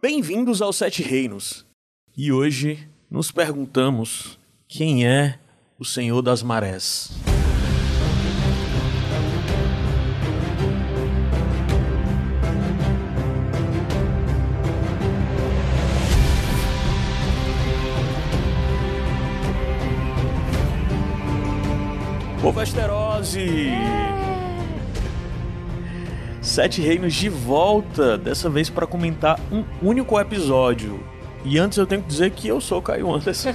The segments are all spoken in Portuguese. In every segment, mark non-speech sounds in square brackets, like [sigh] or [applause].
Bem-vindos aos Sete Reinos. E hoje nos perguntamos quem é o Senhor das Marés. Ô Vesterose! Sete Reinos de volta, dessa vez para comentar um único episódio. E antes eu tenho que dizer que eu sou o Caio Anderson.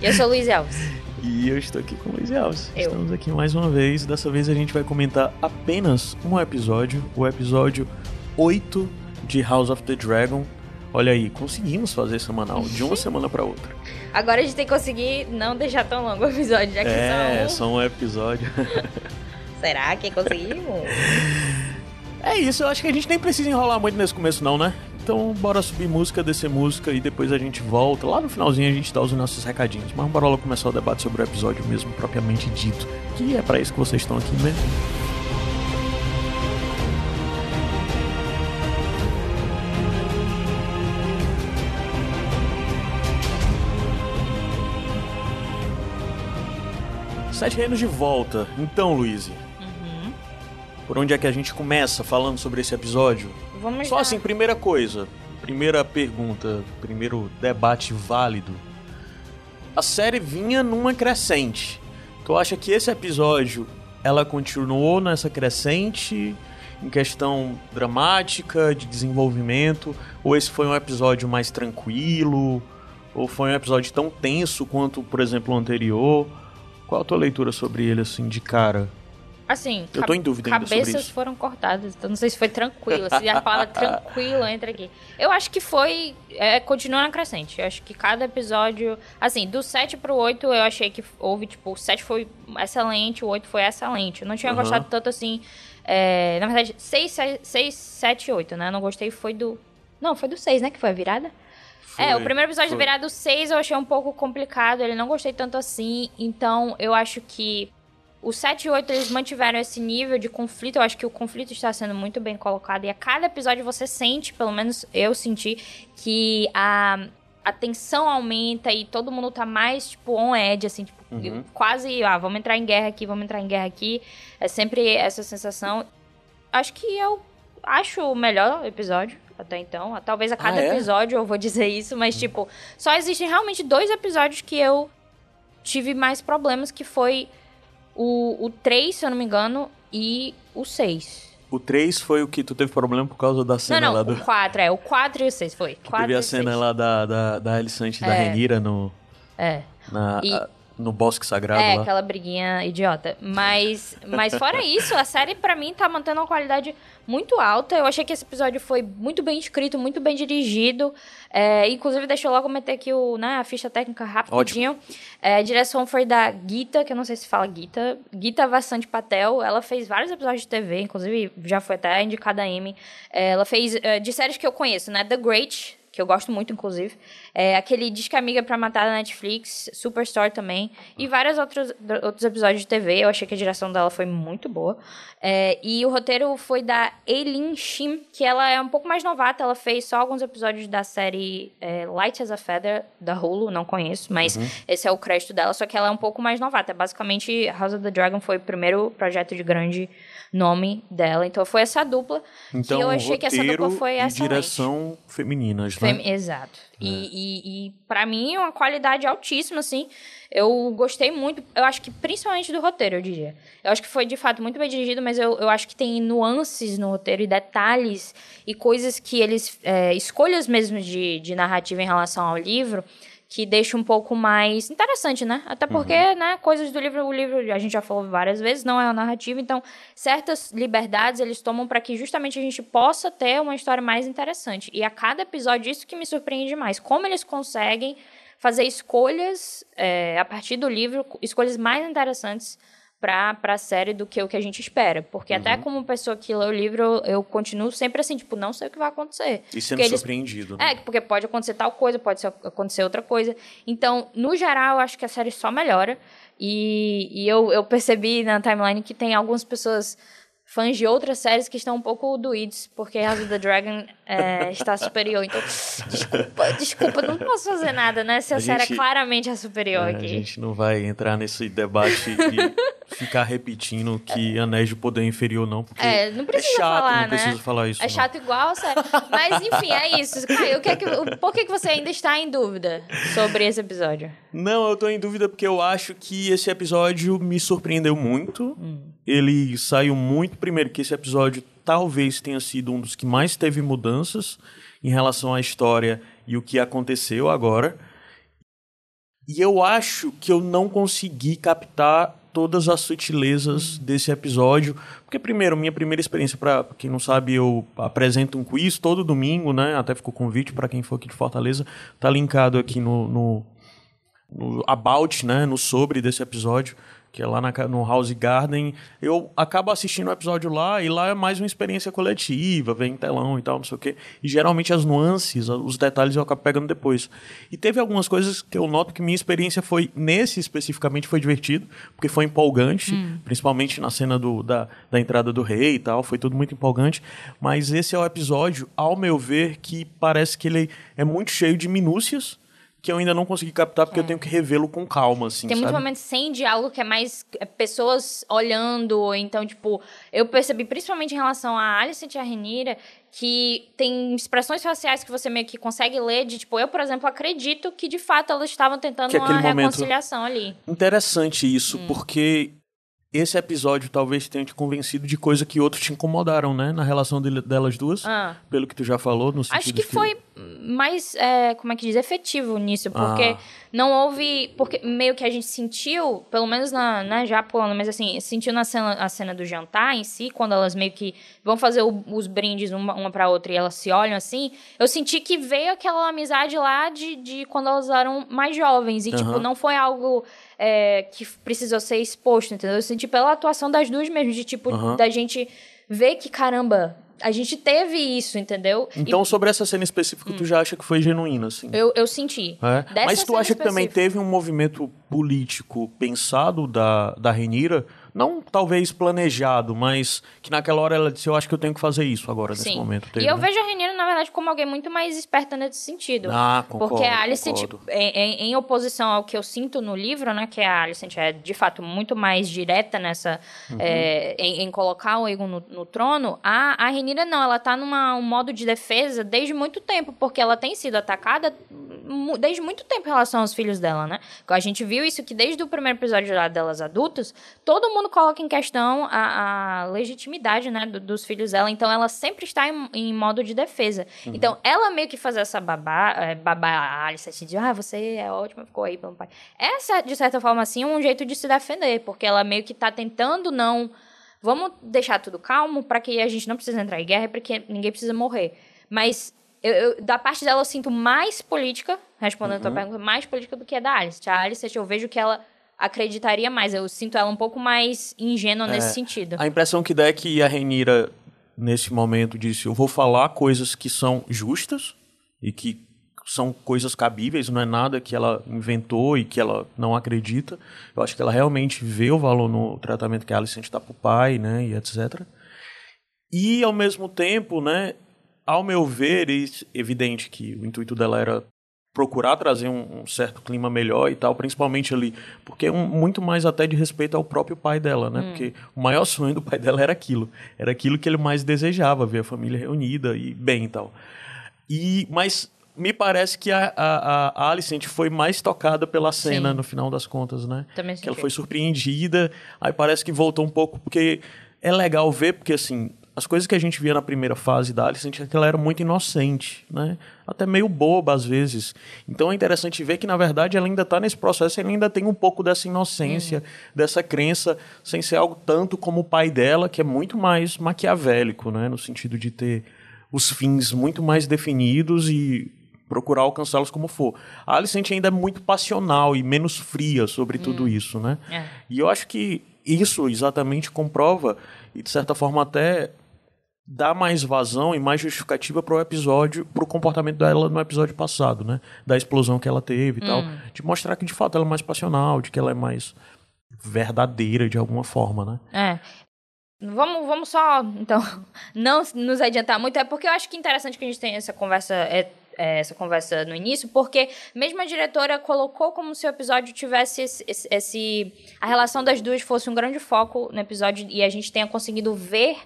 Eu sou o Luiz Alves. [laughs] e eu estou aqui com o Luiz Alves. Eu. Estamos aqui mais uma vez. Dessa vez a gente vai comentar apenas um episódio, o episódio 8 de House of the Dragon. Olha aí, conseguimos fazer semanal, de uma [laughs] semana para outra. Agora a gente tem que conseguir não deixar tão longo o episódio, já que É, são... só um episódio. [laughs] Será que conseguimos? É isso, eu acho que a gente nem precisa enrolar muito nesse começo não, né? Então bora subir música, descer música e depois a gente volta. Lá no finalzinho a gente dá os nossos recadinhos. Mas bora lá começar o debate sobre o episódio mesmo propriamente dito. Que é pra isso que vocês estão aqui mesmo. Sete Reinos de volta. Então, Luiz. Por onde é que a gente começa falando sobre esse episódio? Vamos Só dar- assim, primeira coisa, primeira pergunta, primeiro debate válido. A série vinha numa crescente. Tu acha que esse episódio ela continuou nessa crescente em questão dramática, de desenvolvimento, ou esse foi um episódio mais tranquilo, ou foi um episódio tão tenso quanto, por exemplo, o anterior? Qual a tua leitura sobre ele assim de cara? Assim, Eu tô em dúvida cabeças foram cortadas, então não sei se foi tranquilo, se a palavra [laughs] tranquilo entra aqui. Eu acho que foi, é, continua na crescente, eu acho que cada episódio, assim, do 7 pro 8 eu achei que houve, tipo, o 7 foi excelente, o 8 foi excelente, eu não tinha Aham. gostado tanto assim, é, na verdade, 6, 6, 7 e 8, né, eu não gostei, foi do, não, foi do 6, né, que foi a virada? É, o Foi, primeiro episódio foi. do virado 6 eu achei um pouco complicado, ele não gostei tanto assim, então eu acho que o 7 e 8 eles mantiveram esse nível de conflito, eu acho que o conflito está sendo muito bem colocado e a cada episódio você sente, pelo menos eu senti, que a, a tensão aumenta e todo mundo tá mais, tipo, on edge, assim, tipo, Uhum. quase, ah, vamos entrar em guerra aqui, vamos entrar em guerra aqui, é sempre essa sensação. Acho que eu acho o melhor episódio até então. Talvez a cada Ah, é? episódio eu vou dizer isso, mas tipo, só existem realmente dois episódios que eu tive mais problemas, que foi o, o 3, se eu não me engano, e o 6. O 3 foi o que tu teve problema por causa da cena Não, lá não, do. o 4, é, o 4 e o 6 foi. Que 4 teve a cena 6. lá da, da, da Alicante e da É. Renira no, É. na, E- a- no bosque sagrado É, lá. aquela briguinha idiota. Mas, mas fora isso, a série pra mim tá mantendo uma qualidade muito alta. Eu achei que esse episódio foi muito bem escrito, muito bem dirigido. É, inclusive, deixa eu logo meter aqui o, né, a ficha técnica rapidinho. É, a direção foi da Gita, que eu não sei se fala Gita. Gita Vassante Patel. Ela fez vários episódios de TV, inclusive já foi até indicada a Emmy. É, ela fez é, de séries que eu conheço, né? The Great, que eu gosto muito, inclusive. É, aquele Disque Amiga pra Matar da Netflix, Superstore também. E vários outros, outros episódios de TV. Eu achei que a direção dela foi muito boa. É, e o roteiro foi da Eileen Shim, que ela é um pouco mais novata. Ela fez só alguns episódios da série é, Light as a Feather, da Hulu. Não conheço, mas esse é o crédito dela. Só que ela é um pouco mais novata. Basicamente, House of the Dragon foi o primeiro projeto de grande nome dela. Então foi essa dupla. Então, que eu achei que essa dupla foi e excelente. direção femininas, né? Fem- Exato. E, e, e para mim, uma qualidade altíssima, assim. Eu gostei muito, eu acho que principalmente do roteiro, eu diria. Eu acho que foi, de fato, muito bem dirigido, mas eu, eu acho que tem nuances no roteiro e detalhes e coisas que eles... é, escolhas mesmo de, de narrativa em relação ao livro que deixa um pouco mais interessante, né? Até porque, né, coisas do livro, o livro, a gente já falou várias vezes, não é uma narrativa, então certas liberdades eles tomam para que justamente a gente possa ter uma história mais interessante. E a cada episódio, isso que me surpreende mais, como eles conseguem fazer escolhas é, a partir do livro, escolhas mais interessantes pra, pra série do que o que a gente espera. Porque até como pessoa que lê o livro, eu continuo sempre assim, tipo, não sei o que vai acontecer. E sendo eles- surpreendido, né? é, porque pode acontecer tal coisa, pode ser- acontecer outra coisa. Então, no geral, eu acho que a série só melhora. E, e eu, eu percebi na timeline que tem algumas pessoas fãs de outras séries que estão um pouco doídos, porque House of the Dragon é, está superior. Então, desculpa, desculpa, não posso fazer nada, né? Se a, a série é claramente a superior é, aqui. A gente não vai entrar nesse debate e ficar repetindo que Anéis de Poder é inferior, não. Porque é, não precisa é chato, falar, não precisa falar isso. É não. chato igual a série. Mas, enfim, é isso. Caio, que é que, por que, que você ainda está em dúvida sobre esse episódio? Não, eu tô em dúvida porque eu acho que esse episódio me surpreendeu muito. Hum. Ele saiu muito. Primeiro, que esse episódio talvez tenha sido um dos que mais teve mudanças em relação à história e o que aconteceu agora. E eu acho que eu não consegui captar todas as sutilezas desse episódio. Porque, primeiro, minha primeira experiência, para quem não sabe, eu apresento um quiz todo domingo, né? Até ficou convite para quem for aqui de Fortaleza. Tá linkado aqui no, no, no about, né? No sobre desse episódio que é lá na, no House Garden. Eu acabo assistindo o episódio lá e lá é mais uma experiência coletiva, vem telão e tal, não sei o quê. E geralmente as nuances, os detalhes eu acabo pegando depois. E teve algumas coisas que eu noto que minha experiência foi, nesse especificamente, foi divertido, porque foi empolgante, hum. principalmente na cena do, da, da entrada do rei e tal, foi tudo muito empolgante. Mas esse é o episódio, ao meu ver, que parece que ele é muito cheio de minúcias que eu ainda não consegui captar porque é. eu tenho que revê-lo com calma, assim, Tem muitos momentos sem diálogo que é mais é, pessoas olhando, então, tipo, eu percebi principalmente em relação a Alicent e a Renira que tem expressões faciais que você meio que consegue ler de, tipo, eu, por exemplo, acredito que de fato elas estavam tentando uma reconciliação ali. Interessante isso, hum. porque esse episódio talvez tenha te convencido de coisa que outros te incomodaram, né? Na relação de, delas duas. Ah. Pelo que tu já falou, no sentido Acho que, que... foi mais, é, como é que diz, efetivo nisso. Porque ah. não houve... Porque meio que a gente sentiu, pelo menos na, na Japão, mas assim, sentiu na cena, a cena do jantar em si, quando elas meio que vão fazer o, os brindes uma, uma pra outra e elas se olham assim, eu senti que veio aquela amizade lá de, de quando elas eram mais jovens. E, uhum. tipo, não foi algo é, que precisou ser exposto, entendeu? Eu senti pela atuação das duas mesmo, de tipo, uhum. da gente ver que, caramba, a gente teve isso, entendeu? Então, e... sobre essa cena específica, hum. tu já acha que foi genuína, assim? Eu, eu senti. É? Mas tu acha que também teve um movimento político pensado da, da Renira não talvez planejado, mas que naquela hora ela disse, eu acho que eu tenho que fazer isso agora, nesse Sim. momento. Teve, e eu né? vejo a Renina, na verdade, como alguém muito mais esperta nesse sentido. Ah, concordo, Porque a Alicent, tipo, em, em, oposição ao que eu sinto no livro, né, que a Alicent é, de fato, muito mais direta nessa, uhum. é, em, em, colocar o Egon no, no, trono, a, a Renira não, ela tá num um modo de defesa desde muito tempo, porque ela tem sido atacada desde muito tempo em relação aos filhos dela, né? A gente viu isso que desde o primeiro episódio lá delas adultas, todo mundo coloca em questão a, a legitimidade, né, do, dos filhos dela. Então ela sempre está em, em modo de defesa. Uhum. Então ela meio que faz essa babá, é, babá a Alice assim, de, ah, você é ótima, ficou aí pelo pai. Essa, de certa forma, assim, é um jeito de se defender, porque ela meio que tá tentando não. Vamos deixar tudo calmo para que a gente não precise entrar em guerra, porque ninguém precisa morrer. Mas eu, eu, da parte dela eu sinto mais política, respondendo uhum. a tua pergunta, mais política do que a da Alice. A Alice, eu vejo que ela acreditaria mais. Eu sinto ela um pouco mais ingênua é, nesse sentido. A impressão que dá é que a Renira, nesse momento, disse: Eu vou falar coisas que são justas e que são coisas cabíveis, não é nada que ela inventou e que ela não acredita. Eu acho que ela realmente vê o valor no tratamento que a Alicent dá para o pai, né, e etc. E, ao mesmo tempo, né, ao meu ver, é evidente que o intuito dela era procurar trazer um, um, certo clima melhor e tal, principalmente ali, porque é um, muito mais até de respeito ao próprio pai dela, né? Hum. Porque o maior sonho do pai dela era aquilo, era aquilo que ele mais desejava, ver a família reunida e bem e tal. E mas me parece que a, a, a Alicent foi mais tocada pela cena Sim. no final das contas, né? Também que ela foi surpreendida, aí parece que voltou um pouco porque é legal ver porque assim as coisas que a gente via na primeira fase da Alice, a gente que ela era muito inocente, né? Até meio boba às vezes. Então é interessante ver que, na verdade, ela ainda está nesse processo, ela ainda tem um pouco dessa inocência, uhum. dessa crença, sem ser algo tanto como o pai dela, que é muito mais maquiavélico, né? No sentido de ter os fins muito mais definidos e procurar alcançá-los como for. A Alicent ainda é muito passional e menos fria sobre tudo uhum. isso, né? É. E eu acho que isso exatamente comprova e de certa forma até dá mais vazão e mais justificativa para o episódio, para o comportamento dela no episódio passado, né? Da explosão que ela teve e hum. tal. De mostrar que de fato ela é mais passional, de que ela é mais verdadeira de alguma forma, né? É. vamos, vamos só, então, [laughs] não nos adiantar muito, é porque eu acho que é interessante que a gente tenha essa conversa, é, é, essa conversa no início, porque mesmo a diretora colocou como se o episódio tivesse esse, esse, esse, a relação das duas fosse um grande foco no episódio e a gente tenha conseguido ver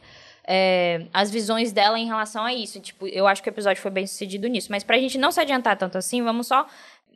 é, as visões dela em relação a isso. Tipo, eu acho que o episódio foi bem sucedido nisso. Mas pra gente não se adiantar tanto assim, vamos só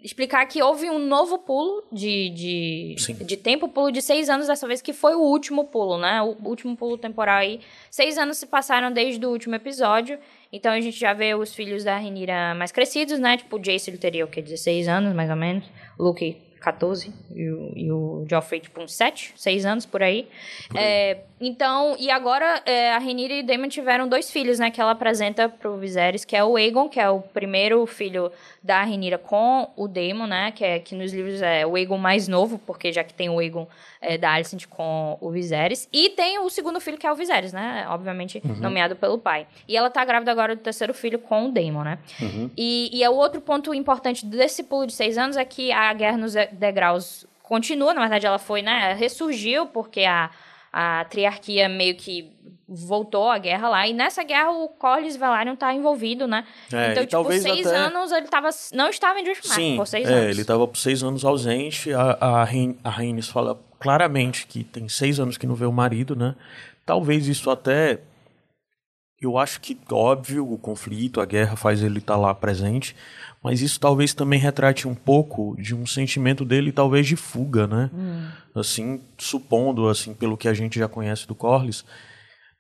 explicar que houve um novo pulo de, de, de tempo, pulo de seis anos dessa vez, que foi o último pulo, né? O último pulo temporal aí. Seis anos se passaram desde o último episódio. Então a gente já vê os filhos da Renira mais crescidos, né? Tipo, o Jace ele teria o quê? 16 anos, mais ou menos. O Luke 14 e o, e o Joffrey, tipo, uns 7, 6 anos por aí. Por aí. É, então, e agora é, a Rhaenyra e Daemon tiveram dois filhos, né, que ela apresenta pro Viserys, que é o Aegon, que é o primeiro filho da Rhaenyra com o Daemon, né, que é que nos livros é o Aegon mais novo, porque já que tem o Aegon é, da Alicent com o Viserys, e tem o segundo filho que é o Viserys, né, obviamente uhum. nomeado pelo pai. E ela tá grávida agora do terceiro filho com o Daemon, né. Uhum. E, e é o outro ponto importante desse pulo de seis anos é que a guerra nos degraus continua, na verdade ela foi, né, ressurgiu porque a a triarquia meio que voltou à guerra lá. E nessa guerra o Corlys Velaryon tá envolvido, né? É, então, tipo, seis até... anos ele tava, não estava em Driftmark Sim, por seis é, anos. ele tava por seis anos ausente. A, a, a Rhaenys fala claramente que tem seis anos que não vê o marido, né? Talvez isso até... Eu acho que, óbvio, o conflito, a guerra faz ele estar tá lá presente, mas isso talvez também retrate um pouco de um sentimento dele, talvez de fuga, né? Hum. Assim, supondo, assim, pelo que a gente já conhece do Corlys,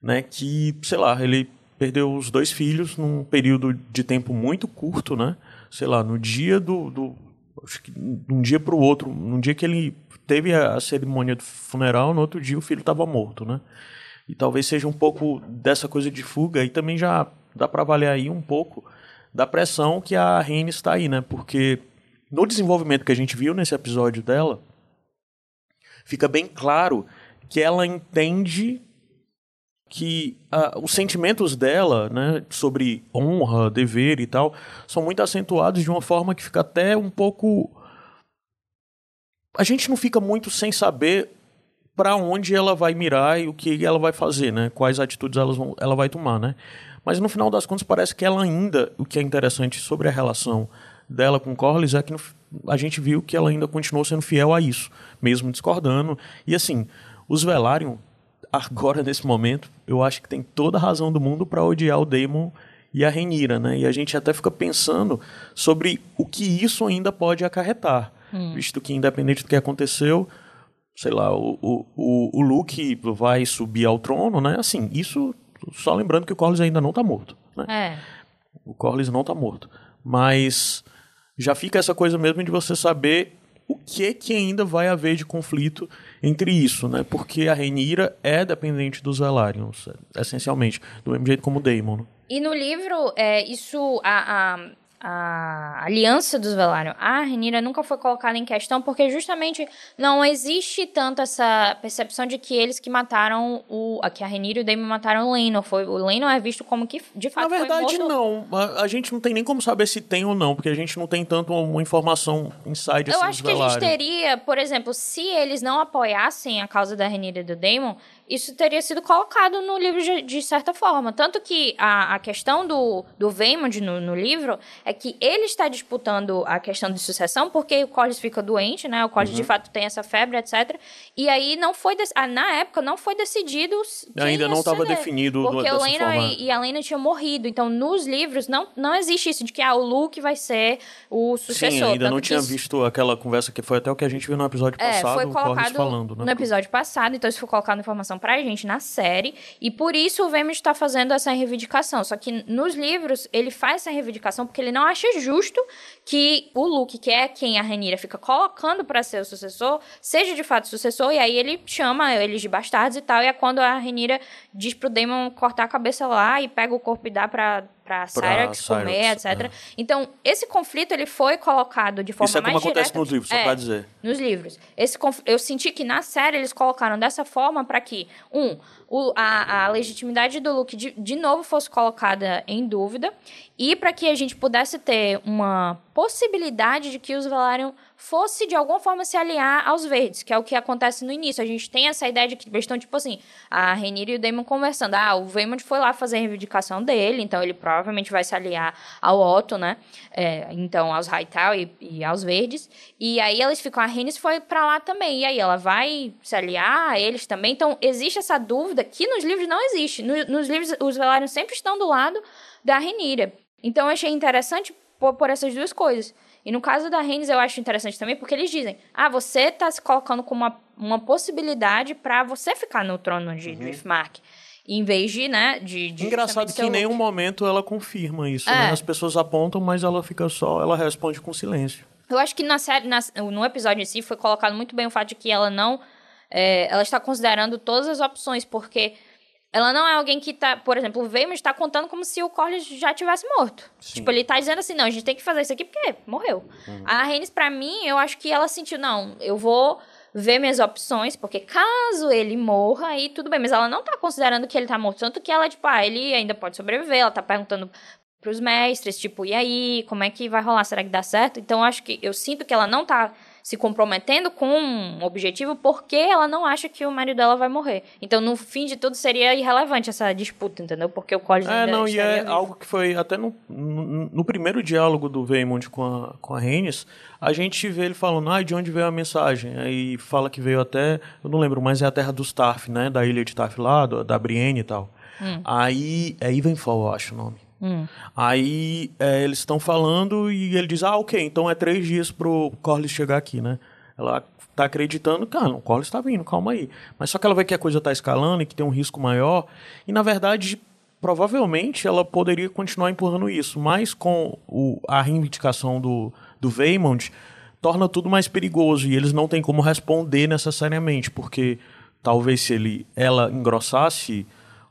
né, que, sei lá, ele perdeu os dois filhos num período de tempo muito curto, né? Sei lá, no dia do, do acho que de um dia para o outro, num dia que ele teve a, a cerimônia do funeral, no outro dia o filho estava morto, né? E talvez seja um pouco dessa coisa de fuga e também já dá para avaliar aí um pouco da pressão que a Rene está aí, né? Porque no desenvolvimento que a gente viu nesse episódio dela, fica bem claro que ela entende que uh, os sentimentos dela, né, sobre honra, dever e tal, são muito acentuados de uma forma que fica até um pouco a gente não fica muito sem saber para onde ela vai mirar e o que ela vai fazer, né? Quais atitudes ela, vão, ela vai tomar, né? Mas no final das contas parece que ela ainda, o que é interessante sobre a relação dela com Corlys é que no, a gente viu que ela ainda continuou sendo fiel a isso, mesmo discordando. E assim, os Velaryon, agora [laughs] nesse momento, eu acho que tem toda a razão do mundo para odiar o Daemon e a Renira, né? E a gente até fica pensando sobre o que isso ainda pode acarretar, hum. visto que independente do que aconteceu, sei lá, o, o, o Luke vai subir ao trono, né? Assim, isso só lembrando que o Corlys ainda não está morto. Né? É. O Corlys não está morto. Mas já fica essa coisa mesmo de você saber o que que ainda vai haver de conflito entre isso, né? Porque a Renira é dependente dos Velaryon, essencialmente, do mesmo jeito como o Daemon. Né? E no livro, é, isso, a, a a aliança dos Velaryon, a Renira nunca foi colocada em questão porque justamente não existe tanto essa percepção de que eles que mataram o que a Renira e o Daemon mataram o Lenor, foi o Lenor é visto como que de fato Na verdade não, a, a, gente não tem nem como saber se tem ou não, porque a gente não tem tanto uma informação inside Eu assim, acho que a gente teria, por exemplo, se eles não apoiassem a causa da Renira e do Daemon, isso teria sido colocado no livro de, de certa forma. Tanto que a, a questão do, do no, no, livro é que ele está disputando a questão de sucessão porque o Corlys fica doente, né? O Corlys uhum. de fato tem essa febre, etc. E aí não foi... Ah, na época não foi decidido Ainda não estava definido Porque o Lena e, e, a Lena tinham morrido. Então nos livros não, não existe isso de que ah, o Luke vai ser o sucessor. Sim, ainda não tinha isso... visto aquela conversa que foi até o que a gente viu no episódio é, passado, foi colocado falando, né? No episódio passado, então isso foi colocado informação pra gente na série, e por isso o Vemund está fazendo essa reivindicação. Só que nos livros ele faz essa reivindicação porque ele não acha justo que o Luke, que é quem a Renira fica colocando para ser o sucessor, seja de fato sucessor, e aí ele chama eles de bastardos e tal, e é quando a Renira diz pro Daemon cortar a cabeça lá e pega o corpo e dá pra para Cyrax comer, etc. É. Então, esse conflito ele foi colocado de forma Isso é mais como acontece nos livros, só é, pra dizer. Nos livros. Esse eu senti que na série eles colocaram dessa forma para que, um, o, a, a, legitimidade do Luke de, de novo fosse colocada em dúvida e para que a gente pudesse ter uma possibilidade de que os Velaryon fosse de alguma forma se aliar aos verdes, que é o que acontece no início. A gente tem essa ideia de que eles estão, tipo assim, a Renira e o Daemon conversando. Ah, o Vaemond foi lá fazer a reivindicação dele, então ele provavelmente vai se aliar ao Otto, né? É, então, aos Hightower e, e, aos verdes. E aí eles ficam, a Rhaenys foi para lá também. E aí ela vai se aliar a eles também. Então, existe essa dúvida que nos livros não existe. No, nos livros, os Velaryon sempre estão do lado da Renira. Então, eu achei interessante por, por essas duas coisas. E no caso da Reigns, eu acho interessante também, porque eles dizem: ah, você está se colocando como uma, uma possibilidade para você ficar no trono de uhum. Driftmark. Em vez de, né, de... de Engraçado que em nenhum momento ela confirma isso, é. né? As pessoas apontam, mas ela fica só... Ela responde com silêncio. Eu acho que na série, na, no episódio em si foi colocado muito bem o fato de que ela não... É, ela está considerando todas as opções, porque ela não é alguém que tá, por exemplo, o Veimond está contando como se o Corlys já tivesse morto. Sim. Tipo, ele tá dizendo assim, não, a gente tem que fazer isso aqui porque morreu. Uhum. A Rhaenys, para mim, eu acho que ela sentiu, não, eu vou ver minhas opções, porque caso ele morra, aí tudo bem. Mas ela não tá considerando que ele tá morto. Tanto que ela, tipo, ah, ele ainda pode sobreviver. Ela tá perguntando pros mestres, tipo, e aí, como é que vai rolar? Será que dá certo? Então, eu acho que eu sinto que ela não tá se comprometendo com um objetivo porque ela não acha que o marido dela vai morrer. Então, no fim de tudo, seria irrelevante essa disputa, entendeu? Porque o Collins É, não, e é vivo. algo que foi até no, no, no, primeiro diálogo do Veymond com a, com a Rhaenys, a gente vê ele falando, ah, de onde veio a mensagem? Aí fala que veio até, eu não lembro, mas é a terra dos Tarf, né? Da ilha de Tarf lá, da Brienne e tal. Hum. Aí, é Ivenfall, eu acho o nome. Hum. Aí é, eles estão falando e ele diz: Ah, ok, então é três dias pro Corlys chegar aqui, né? Ela tá acreditando, cara, o Corlys tá vindo, calma aí. Mas só que ela vê que a coisa tá escalando e que tem um risco maior. E na verdade, provavelmente ela poderia continuar empurrando isso, mas com o, a reivindicação do, do Vaymond, torna tudo mais perigoso e eles não têm como responder necessariamente, porque talvez se ele, ela engrossasse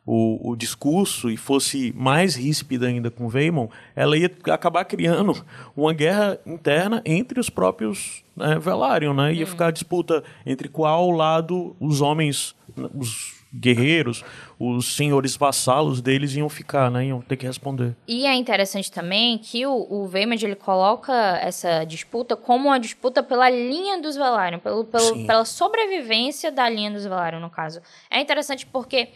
o, o discurso e fosse mais ríspida ainda com Weimon, ela ia acabar criando uma guerra interna entre os próprios né, Velaryon, né? Ia hum. ficar a disputa entre qual lado os homens, os guerreiros, os senhores vassalos deles iam ficar, né? Iam ter que responder. E é interessante também que o, o ele coloca essa disputa como uma disputa pela linha dos Velaryon, pelo, pelo, pela sobrevivência da linha dos Velaryon, no caso. É interessante porque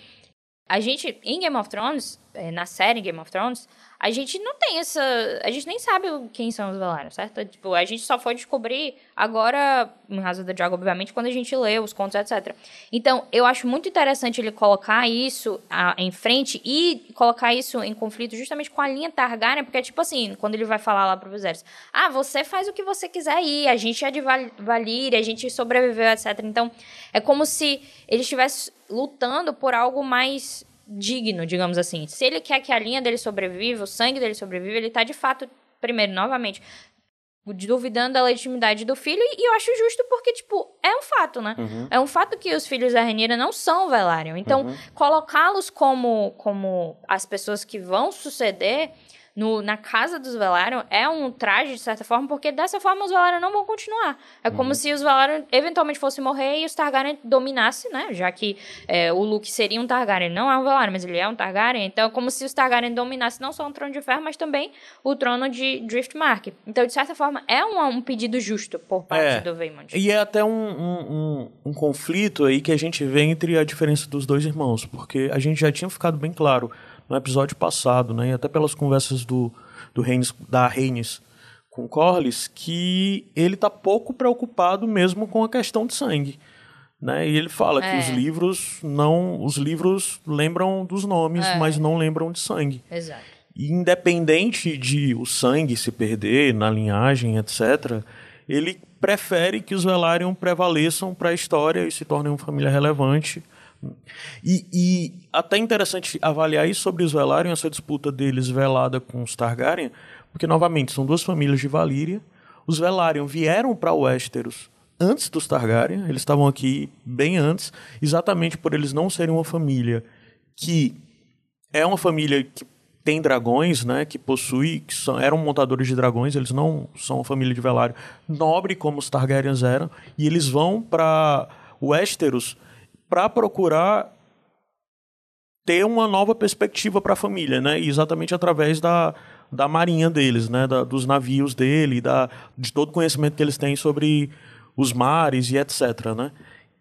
a gente, em Game of Thrones, é, na série Game of Thrones, a gente não tem essa. A gente nem sabe quem são os Velaryon, certo? Tipo, a gente só foi descobrir agora, em razão da Dragon, obviamente, quando a gente lê os contos, etc. Então, eu acho muito interessante ele colocar isso a, em frente e colocar isso em conflito justamente com a linha Targaryen, porque, tipo assim, quando ele vai falar lá pro Viserys, ah, você faz o que você quiser ir, a gente é de Val a gente sobreviveu, etc. Então, é como se ele estivesse lutando por algo mais digno, digamos assim. Se ele quer que a linha dele sobreviva, o sangue dele sobreviva, ele está de fato, primeiro, novamente, duvidando da legitimidade do filho, e eu acho justo porque, tipo, é um fato, né? Uhum. É um fato que os filhos da Renira não são Velaryon. Então, uhum. colocá-los como, como as pessoas que vão suceder no, na casa dos Velaryon é um traje, de certa forma, porque dessa forma os Velaryon não vão continuar. É como uhum. se os Velaryon eventualmente fossem morrer e os Targaryen dominassem, né? Já que é, o Luke seria um Targaryen, não é um Velaryon, mas ele é um Targaryen. Então é como se os Targaryen dominassem não só o trono de ferro, mas também o trono de Driftmark. Então, de certa forma, é um, um pedido justo por parte é, do Vaemond. E é até um, um, um, um conflito aí que a gente vê entre a diferença dos dois irmãos, porque a gente já tinha ficado bem claro no episódio passado, né, e até pelas conversas do, do Reines, da Reines com Corlys, que ele está pouco preocupado mesmo com a questão de sangue. Né? E ele fala é. que os livros não, os livros lembram dos nomes, é. mas não lembram de sangue. Exato. E independente de o sangue se perder na linhagem, etc., ele prefere que os Velaryon prevaleçam para a história e se tornem uma família relevante e, e, até interessante avaliar isso sobre os Velaryon, essa disputa deles velada com os Targaryen, porque, novamente, são duas famílias de Valíria. Os Velaryon vieram para Westeros antes dos Targaryen, eles estavam aqui bem antes, exatamente por eles não serem uma família que é uma família que tem dragões, né, que possui, que são, eram montadores de dragões, eles não são uma família de Velário nobre como os Targaryens eram, e eles vão para Westeros para procurar ter uma nova perspectiva para a família, né? E exatamente através da, da marinha deles, né? Da, dos navios dele, da, de todo o conhecimento que eles têm sobre os mares e etc, né?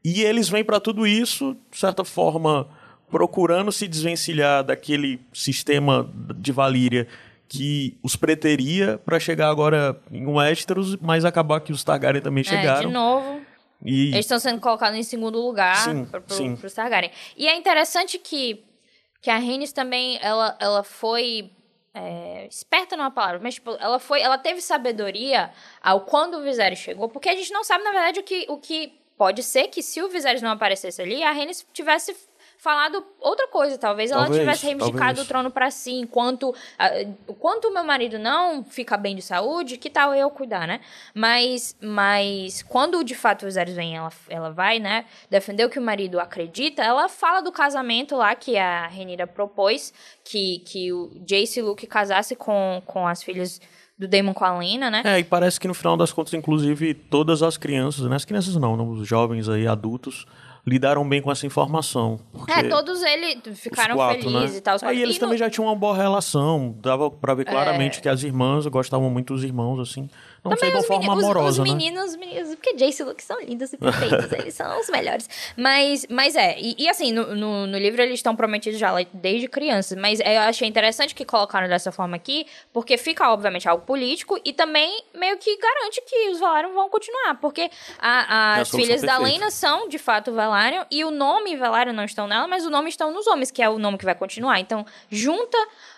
E eles vêm para tudo isso, de certa forma, procurando se desvencilhar daquele sistema de Valíria que os preteria para chegar agora em Westeros, mas acabar que os Targaryen também chegaram. É, de novo. E... Eles estão sendo colocados em segundo lugar para os Targaryen. E é interessante que, que a Rhaenys também, ela, ela foi... é, esperta não é palavra, mas tipo, ela foi, ela teve sabedoria ao quando o Viserys chegou, porque a gente não sabe na verdade o que, o que pode ser que se o Viserys não aparecesse ali, a Rhaenys tivesse falado outra coisa, talvez ela Talvez, tivesse reivindicado talvez. o trono para si, enquanto ah, enquanto o meu marido não fica bem de saúde, que tal eu cuidar, né? Mas mas quando de fato o Viserys vem, ela ela vai, né, defender o que o marido acredita, ela fala do casamento lá que a Renira propôs, que que o Jace e Luke casasse com com as filhas do Daemon com a Lena, né? É, e parece que no final das contas, inclusive, todas as crianças, né? As crianças não, não os jovens aí, adultos, lidaram bem com essa informação. É, todos eles ficaram quatro, felizes né? e tal. Aí eles E no- É. também já tinham uma boa relação. Dava pra ver claramente que as irmãs gostavam muito dos irmãos, assim. Não sei de uma os forma meni- os- amorosa, os, né? meninos, os meninos, porque Jace e Luke são lindos e perfeitos, [laughs] eles são os melhores. Mas, mas é, e, e assim, no, no, no livro eles estão prometidos já desde crianças, mas eu achei interessante que colocaram dessa forma aqui, porque fica, obviamente, algo político e também meio que garante que os Velaryon vão continuar, porque a- a as filhas da. Lena são, de fato, Velaryon, e o nome Velaryon não estão nela, mas o nome estão nos homens, que é o nome que vai continuar. Então, junta,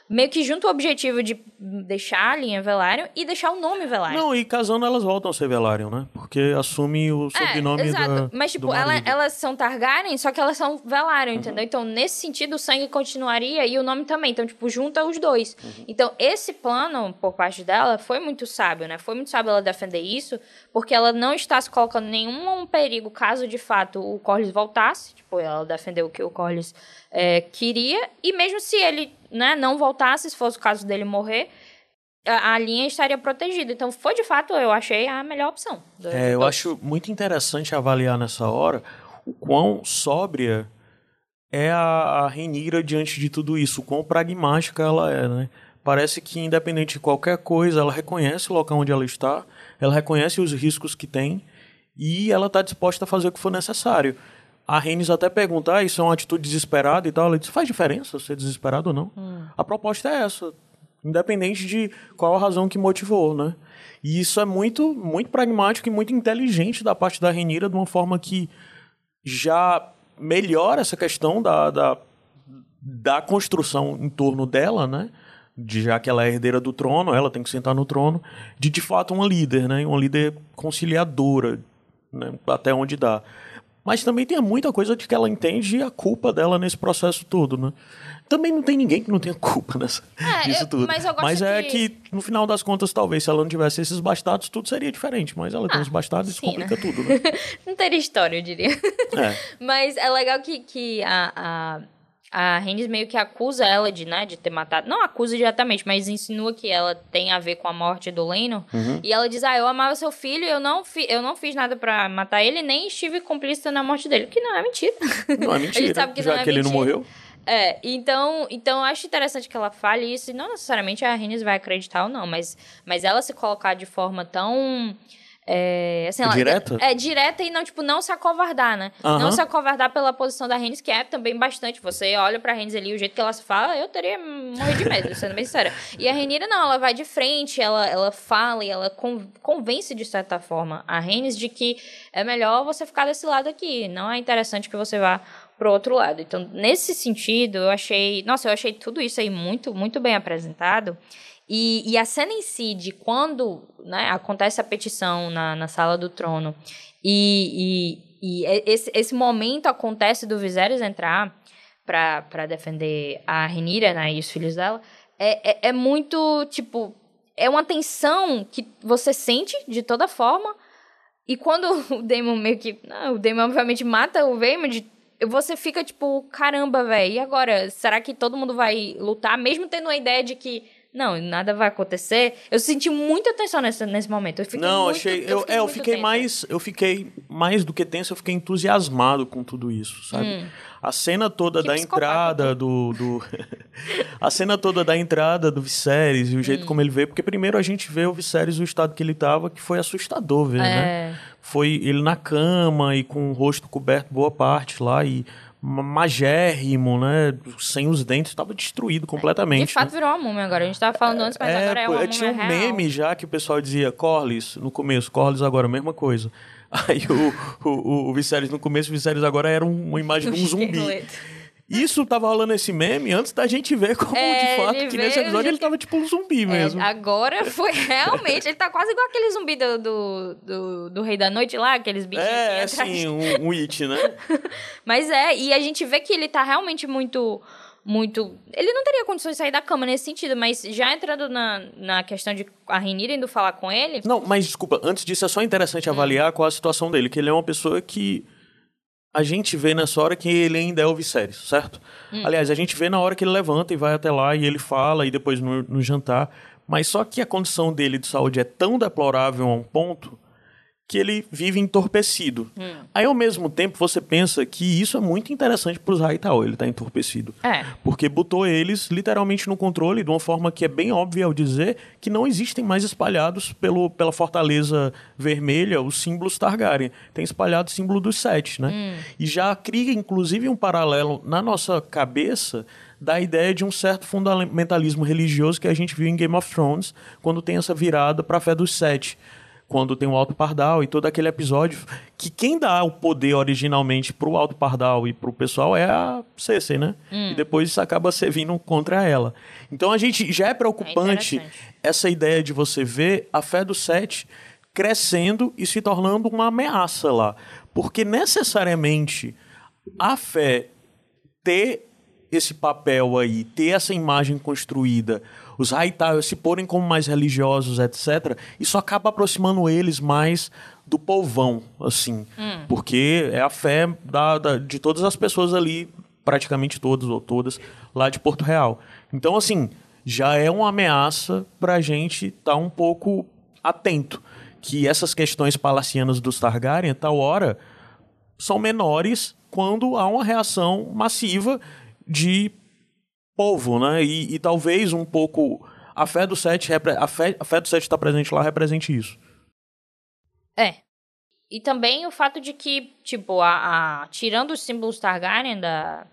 meio que junta o objetivo de deixar a linha Velaryon e deixar o nome Velaryon. Não, e casando elas voltam a ser Velaryon, né? Porque assume o sobrenome é, exato. da, Mas, tipo, ela-. Uhum. elas são Targaryen, só que elas são Velaryon, entendeu? Então, nesse sentido, o sangue continuaria e o nome também. Então, tipo, junta os dois. Uhum. Então, esse plano, por parte dela, foi muito sábio, né? Foi muito sábio ela defender isso, porque ela não está se colocando em nenhum perigo caso, de fato, o Corlys voltasse. Tipo, ela defendeu o que o Corlys é, queria. E mesmo se ele né, não voltasse, se fosse o caso dele morrer... A, a linha estaria protegida. Então, foi de fato, eu achei a melhor opção. do- É, eu acho muito interessante avaliar nessa hora o quão sóbria é a, a Renira diante de tudo isso, o quão pragmática ela é, né? Parece que, independente de qualquer coisa, ela reconhece o local onde ela está, ela reconhece os riscos que tem e ela está disposta a fazer o que for necessário. A Renis até pergunta, ah, isso é uma atitude desesperada e tal. Ela diz, faz diferença ser desesperado ou não? A proposta é essa, independente de qual a razão que motivou, né? E isso é muito, muito pragmático e muito inteligente da parte da Renira, de uma forma que já melhora essa questão da, da, da construção em torno dela, né? De, já que ela é herdeira do trono, ela tem que sentar no trono, de de fato uma líder, né? Uma líder conciliadora, né? até onde dá. Mas também tem muita coisa de que ela entende a culpa dela nesse processo todo, né? Também não tem ninguém que não tenha culpa nessa, É, [laughs] nisso eu- tudo. mas é que- que, no final das contas, talvez, se ela não tivesse esses bastardos, tudo seria diferente. Mas ela tem Ah, os bastardos, isso sim, complica tudo, né? [laughs] Não teria história, eu diria. É. [laughs] Mas é legal que, que a, a, a Rennes meio que acusa ela de, né, de ter matado. Não acusa diretamente, mas insinua que ela tem a ver com a morte do Leno. Uhum. E ela diz: Ah, eu amava seu filho, eu não, fi, eu não fiz nada pra matar ele, nem estive cúmplice na morte dele. Que não é mentira. Não é [laughs] mentira, sabe que já não é que ele não mentira. morreu. É, então, então eu acho interessante que ela fale isso, e não necessariamente a Rennes vai acreditar ou não, mas, mas ela se colocar de forma tão. É, assim, ela- Direta? É, direta e não, tipo, não se acovardar, né? Não se acovardar pela posição da Rennes, que é também bastante. Você olha pra Rennes ali, o jeito que ela se fala, eu teria morrido de medo, sendo bem sincera. E a Renira, não, ela vai de frente, ela, ela fala e ela con- convence, de certa forma, a Rennes de que é melhor você ficar desse lado aqui. Não é interessante que você vá pro outro lado. Então, nesse sentido, eu achei... Nossa, eu achei tudo isso aí muito, muito bem apresentado. E, e a cena em si, de quando né, acontece a petição na, na sala do trono, e, e, e esse, esse momento acontece do Viserys entrar para defender a Renira né, e os filhos dela, é, é, é muito, tipo, é uma tensão que você sente de toda forma, e quando [laughs] o Daemon meio que. Não, o Daemon obviamente mata o Vaymond, você fica tipo, caramba, velho, e agora? Será que todo mundo vai lutar, mesmo tendo a ideia de que não, nada vai acontecer. Eu senti muita tensão nesse, nesse momento. Eu não, muito, achei. Eu, eu, é, eu fiquei mais. Eu fiquei mais do que tenso, eu fiquei entusiasmado com tudo isso, sabe? Hum. A cena toda que da entrada do. do [laughs] a cena toda da entrada do Viserys e o jeito hum. como ele veio, porque primeiro a gente vê o Viserys, o estado que ele tava, que foi assustador ver, né? é. né? Foi ele na cama e com o rosto coberto boa parte lá e magérrimo, né? Sem os dentes, estava destruído completamente. De fato, né? virou uma múmia agora. A gente estava falando antes, mas é, agora é uma Tinha um meme já que o pessoal dizia, Corlys, no começo, Corlys agora, mesma coisa. [laughs] Aí o, o, o, o Viserys, no começo, o Viserys agora era uma imagem de um [laughs] zumbi. Isso tava rolando esse meme antes da gente ver como, é, de fato, que nesse episódio ele tava tipo um zumbi é, mesmo. agora foi [laughs] realmente. ele tá quase igual aquele zumbi do, do, do, do Rei da Noite lá, aqueles bichos. É, assim, um, um it, né? [laughs] Mas é, e a gente vê que ele tá realmente muito muito. Ele não teria condições de sair da cama nesse sentido, mas já entrando na, na questão de a Renira indo falar com ele. Não, mas desculpa, antes disso é só interessante avaliar hum. qual a situação dele, que ele é uma pessoa que a gente vê nessa hora que ele ainda é o Viserys, certo? Hum. Aliás, a gente vê na hora que ele levanta e vai até lá e ele fala e depois no, no jantar. Mas só que a condição dele de saúde é tão deplorável a um ponto que ele vive entorpecido. Hum. Aí, ao mesmo tempo, você pensa que isso é muito interessante para os Hightower, ele está entorpecido. É. Porque botou eles literalmente no controle de uma forma que é bem óbvia ao dizer que não existem mais espalhados pelo, pela Fortaleza Vermelha os símbolos Targaryen. Tem espalhado o símbolo dos Sete, né? Hum. E já cria, inclusive, um paralelo na nossa cabeça da ideia de um certo fundamentalismo religioso que a gente viu em Game of Thrones, quando tem essa virada para a fé dos Sete quando tem o Alto Pardal e todo aquele episódio que quem dá o poder originalmente pro Alto Pardal e pro pessoal é a Cersei, né? Hum. E depois isso acaba servindo contra ela. Então a gente já é preocupante é essa ideia de você ver a fé do Sete crescendo e se tornando uma ameaça lá, porque necessariamente a fé ter esse papel aí, ter essa imagem construída os Haitaios se porem como mais religiosos, etc., isso acaba aproximando eles mais do povão, assim. Hum. Porque é a fé da, da, de todas as pessoas ali, praticamente todas ou todas, lá de Porto Real. Então, assim, já é uma ameaça para a gente estar tá um pouco atento. Que essas questões palacianas dos Targaryen, tal hora, são menores quando há uma reação massiva de povo, né? E, e, talvez um pouco a fé do sete, a fé, a fé do sete está presente lá represente isso. É. E também o fato de que, tipo, a, a tirando os símbolos Targaryen da,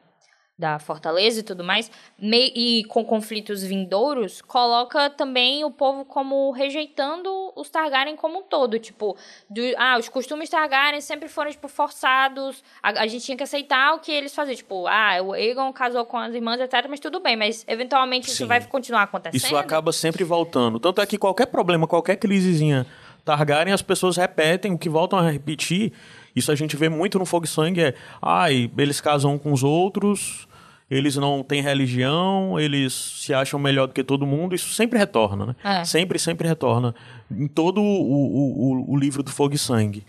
da fortaleza e tudo mais, e com conflitos vindouros, coloca também o povo como rejeitando os Targaryen como um todo, tipo, do, ah, os costumes Targaryen sempre foram, tipo, forçados, a, a, gente tinha que aceitar o que eles faziam, tipo, ah, o Aegon casou com as irmãs, etc, mas tudo bem, mas eventualmente Sim. isso vai continuar acontecendo. Isso acaba sempre voltando, tanto é que qualquer problema, qualquer crisezinha Targaryen, as pessoas repetem, o que voltam a repetir isso a gente vê muito no Fogo e Sangue, é, ai, eles casam com os outros, eles não têm religião, eles se acham melhor do que todo mundo, isso sempre retorna, né? É. Sempre, sempre retorna. Em todo o, o, o, o, livro do Fogo e Sangue.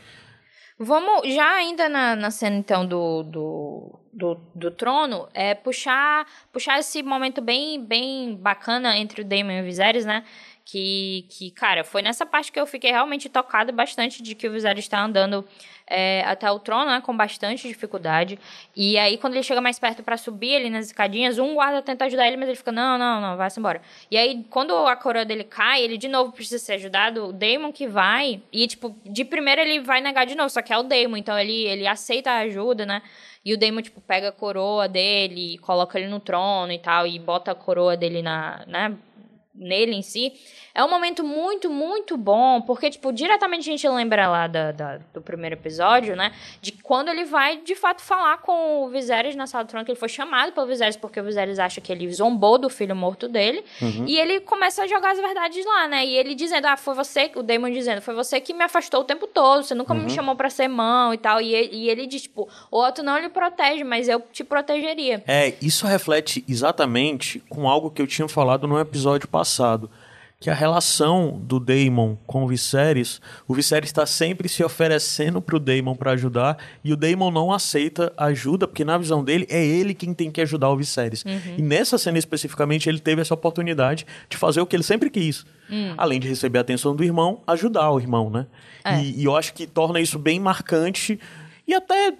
Vamos, já ainda na, na cena, então, do, do, do, do, trono, é puxar, puxar esse momento bem, bem bacana entre o Daemon e o Viserys, né? Que, que, cara, foi nessa parte que eu fiquei realmente tocado bastante de que o Viserys está andando é, até o trono, né, com bastante dificuldade. E aí, quando ele chega mais perto para subir ali nas escadinhas, um guarda tenta ajudar ele, mas ele fica, não, não, não, vai-se embora. E aí, quando a coroa dele cai, ele de novo precisa ser ajudado, o Damon que vai, e tipo, de primeira ele vai negar de novo, só que é o Damon, então ele, ele aceita a ajuda, né? E o Damon, tipo, pega a coroa dele, coloca ele no trono e tal, e bota a coroa dele na, né, nele em si. É um momento muito, muito bom, porque, tipo, diretamente a gente lembra lá da, da, do primeiro episódio, né? De quando ele vai, de fato, falar com o Viserys na sala do trono, que ele foi chamado pelo Viserys, porque o Viserys acha que ele zombou do filho morto dele. Uhum. E ele começa a jogar as verdades lá, né? E ele dizendo, ah, foi você, o Daemon dizendo, foi você que me afastou o tempo todo, você nunca uhum. me chamou pra ser mão e tal. E ele, e ele diz, tipo, o outro não lhe protege, mas eu te protegeria. É, isso reflete exatamente com algo que eu tinha falado no episódio passado que a relação do Daemon com o Viserys, o Viserys está sempre se oferecendo pro Daemon para ajudar e o Daemon não aceita ajuda, porque na visão dele é ele quem tem que ajudar o Viserys. Uhum. E nessa cena especificamente ele teve essa oportunidade de fazer o que ele sempre quis. Hum. Além de receber a atenção do irmão, ajudar o irmão, né? É. E, e eu acho que torna isso bem marcante e até